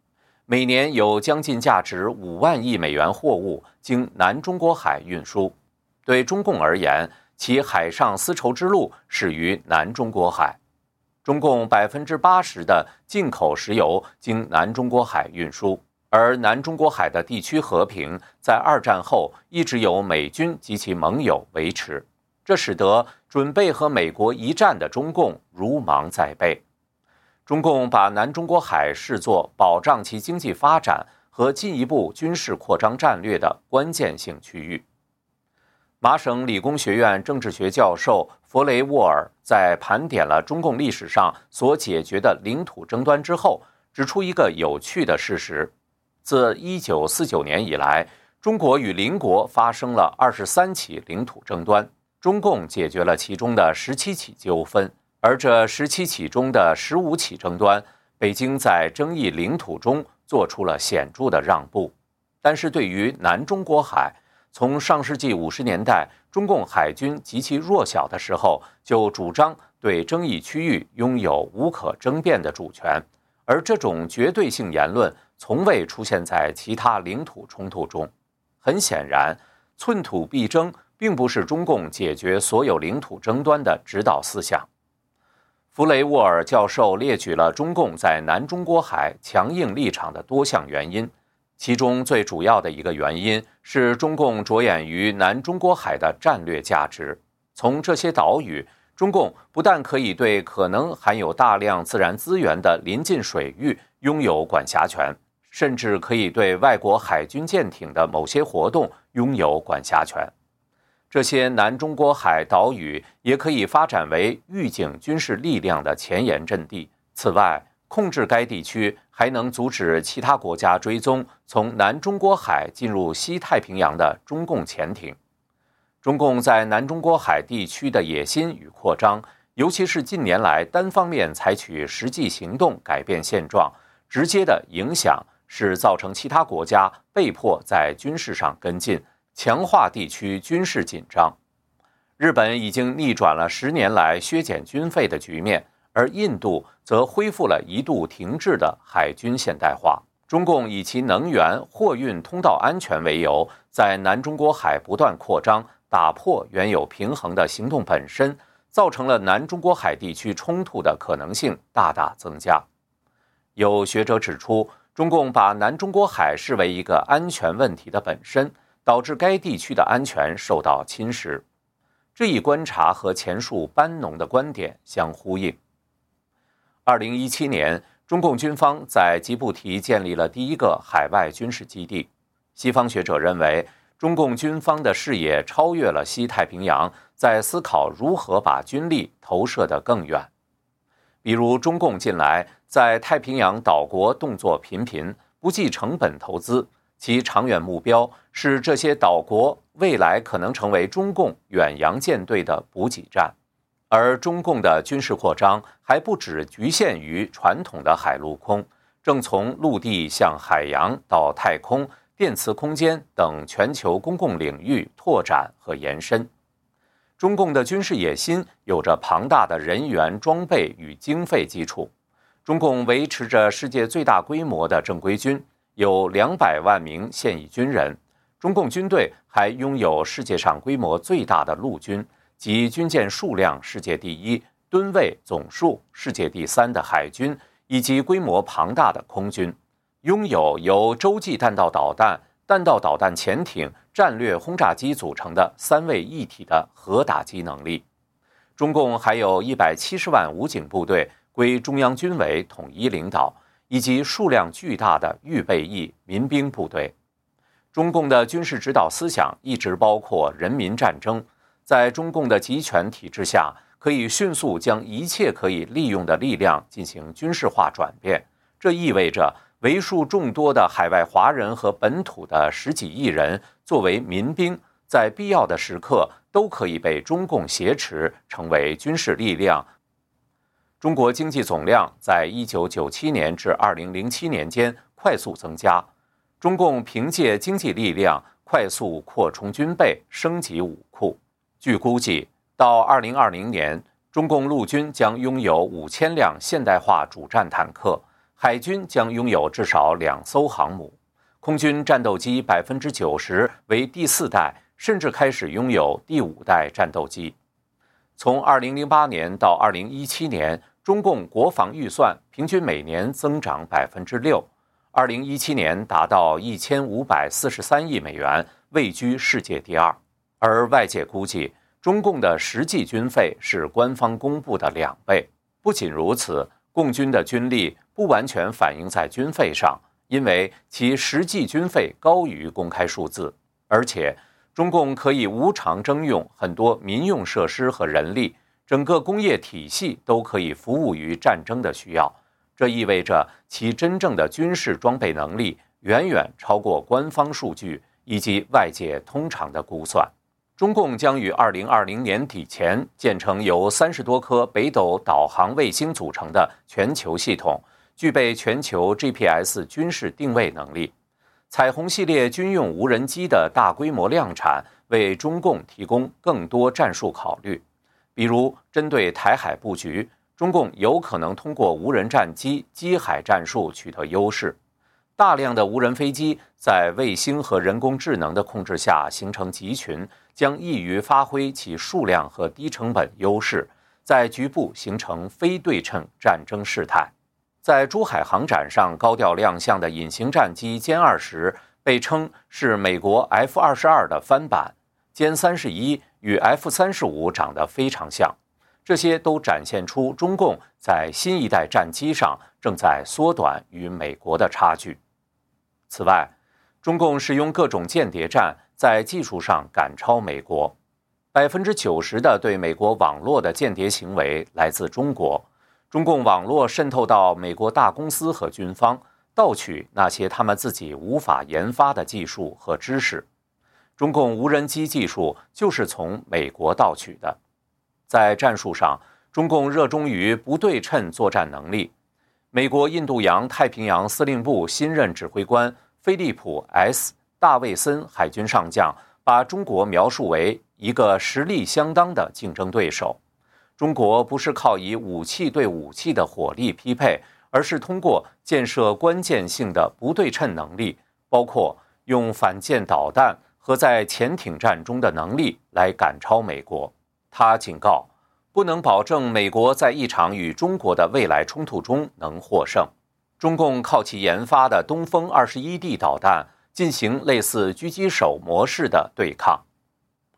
S1: 每年有将近价值五万亿美元货物经南中国海运输，对中共而言，其海上丝绸之路始于南中国海。中共百分之八十的进口石油经南中国海运输，而南中国海的地区和平在二战后一直由美军及其盟友维持，这使得准备和美国一战的中共如芒在背。中共把南中国海视作保障其经济发展和进一步军事扩张战略的关键性区域。麻省理工学院政治学教授弗雷沃尔在盘点了中共历史上所解决的领土争端之后，指出一个有趣的事实：自1949年以来，中国与邻国发生了23起领土争端，中共解决了其中的十七起纠纷。而这十七起中的十五起争端，北京在争议领土中做出了显著的让步。但是对于南中国海，从上世纪五十年代中共海军极其弱小的时候，就主张对争议区域拥有无可争辩的主权。而这种绝对性言论从未出现在其他领土冲突中。很显然，寸土必争并不是中共解决所有领土争端的指导思想。弗雷沃尔教授列举了中共在南中国海强硬立场的多项原因，其中最主要的一个原因是中共着眼于南中国海的战略价值。从这些岛屿，中共不但可以对可能含有大量自然资源的临近水域拥有管辖权，甚至可以对外国海军舰艇的某些活动拥有管辖权。这些南中国海岛屿也可以发展为预警军事力量的前沿阵地。此外，控制该地区还能阻止其他国家追踪从南中国海进入西太平洋的中共潜艇。中共在南中国海地区的野心与扩张，尤其是近年来单方面采取实际行动改变现状，直接的影响是造成其他国家被迫在军事上跟进。强化地区军事紧张，日本已经逆转了十年来削减军费的局面，而印度则恢复了一度停滞的海军现代化。中共以其能源货运通道安全为由，在南中国海不断扩张，打破原有平衡的行动本身，造成了南中国海地区冲突的可能性大大增加。有学者指出，中共把南中国海视为一个安全问题的本身。导致该地区的安全受到侵蚀，这一观察和前述班农的观点相呼应。二零一七年，中共军方在吉布提建立了第一个海外军事基地。西方学者认为，中共军方的视野超越了西太平洋，在思考如何把军力投射得更远。比如，中共近来在太平洋岛国动作频频，不计成本投资。其长远目标是这些岛国未来可能成为中共远洋舰队的补给站，而中共的军事扩张还不只局限于传统的海陆空，正从陆地向海洋到太空、电磁空间等全球公共领域拓展和延伸。中共的军事野心有着庞大的人员、装备与经费基础。中共维持着世界最大规模的正规军，有两百万名现役军人。中共军队还拥有世界上规模最大的陆军及军舰数量世界第一、吨位总数世界第三的海军，以及规模庞大的空军，拥有由洲际弹道导弹、弹道导弹潜艇。战略轰炸机组成的三位一体的核打击能力，中共还有一百七十万武警部队归中央军委统一领导，以及数量巨大的预备役民兵部队。中共的军事指导思想一直包括人民战争，在中共的集权体制下，可以迅速将一切可以利用的力量进行军事化转变。这意味着。为数众多的海外华人和本土的十几亿人作为民兵，在必要的时刻都可以被中共挟持，成为军事力量。中国经济总量在一九九七年至二零零七年间快速增加，中共凭借经济力量快速扩充军备、升级武库。据估计，到二零二零年，中共陆军将拥有五千辆现代化主战坦克。海军将拥有至少两艘航母，空军战斗机百分之九十为第四代，甚至开始拥有第五代战斗机。从二零零八年到二零一七年，中共国防预算平均每年增长百分之六，二零一七年达到一千五百四十三亿美元，位居世界第二。而外界估计，中共的实际军费是官方公布的两倍。不仅如此，共军的军力。不完全反映在军费上，因为其实际军费高于公开数字，而且中共可以无偿征用很多民用设施和人力，整个工业体系都可以服务于战争的需要。这意味着其真正的军事装备能力远远超过官方数据以及外界通常的估算。中共将于二零二零年底前建成由三十多颗北斗导航卫星组成的全球系统。具备全球 GPS 军事定位能力，彩虹系列军用无人机的大规模量产，为中共提供更多战术考虑。比如，针对台海布局，中共有可能通过无人战机机海战术取得优势。大量的无人飞机在卫星和人工智能的控制下形成集群，将易于发挥其数量和低成本优势，在局部形成非对称战争事态。在珠海航展上高调亮相的隐形战机歼二十，被称是美国 F 二十二的翻版。歼三十一与 F 三十五长得非常像，这些都展现出中共在新一代战机上正在缩短与美国的差距。此外，中共使用各种间谍战，在技术上赶超美国。百分之九十的对美国网络的间谍行为来自中国。中共网络渗透到美国大公司和军方，盗取那些他们自己无法研发的技术和知识。中共无人机技术就是从美国盗取的。在战术上，中共热衷于不对称作战能力。美国印度洋太平洋司令部新任指挥官菲利普 ·S· 大卫森海军上将把中国描述为一个实力相当的竞争对手。中国不是靠以武器对武器的火力匹配，而是通过建设关键性的不对称能力，包括用反舰导弹和在潜艇战中的能力来赶超美国。他警告，不能保证美国在一场与中国的未来冲突中能获胜。中共靠其研发的东风二十一 D 导弹进行类似狙击手模式的对抗。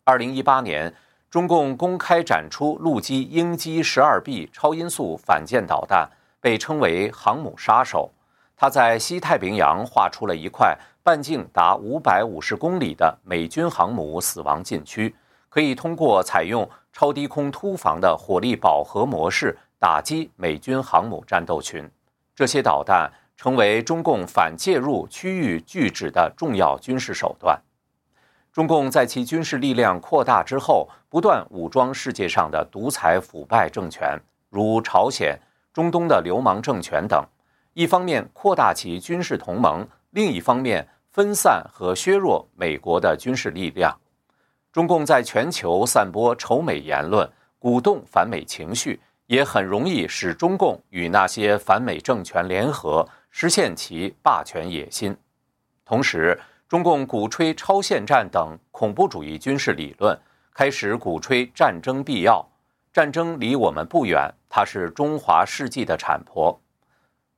S1: 二零一八年。中共公开展出陆基鹰击十二 B 超音速反舰导弹，被称为“航母杀手”。它在西太平洋画出了一块半径达五百五十公里的美军航母死亡禁区，可以通过采用超低空突防的火力饱和模式打击美军航母战斗群。这些导弹成为中共反介入区域拒止的重要军事手段。中共在其军事力量扩大之后，不断武装世界上的独裁腐败政权，如朝鲜、中东的流氓政权等。一方面扩大其军事同盟，另一方面分散和削弱美国的军事力量。中共在全球散播仇美言论，鼓动反美情绪，也很容易使中共与那些反美政权联合，实现其霸权野心。同时，中共鼓吹超限战等恐怖主义军事理论，开始鼓吹战争必要。战争离我们不远，它是中华世纪的产婆。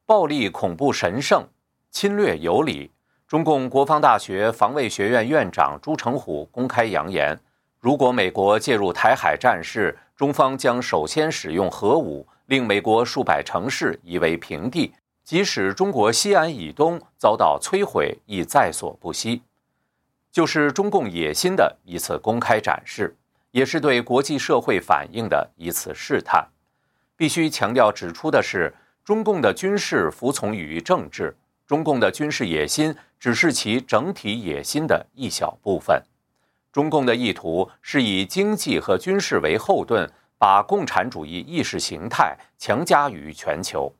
S1: 暴力恐怖神圣，侵略有理。中共国防大学防卫学院院长朱成虎公开扬言：如果美国介入台海战事，中方将首先使用核武，令美国数百城市夷为平地。即使中国西安以东遭到摧毁，亦在所不惜。就是中共野心的一次公开展示，也是对国际社会反应的一次试探。必须强调指出的是，中共的军事服从于政治，中共的军事野心只是其整体野心的一小部分。中共的意图是以经济和军事为后盾，把共产主义意识形态强加于全球。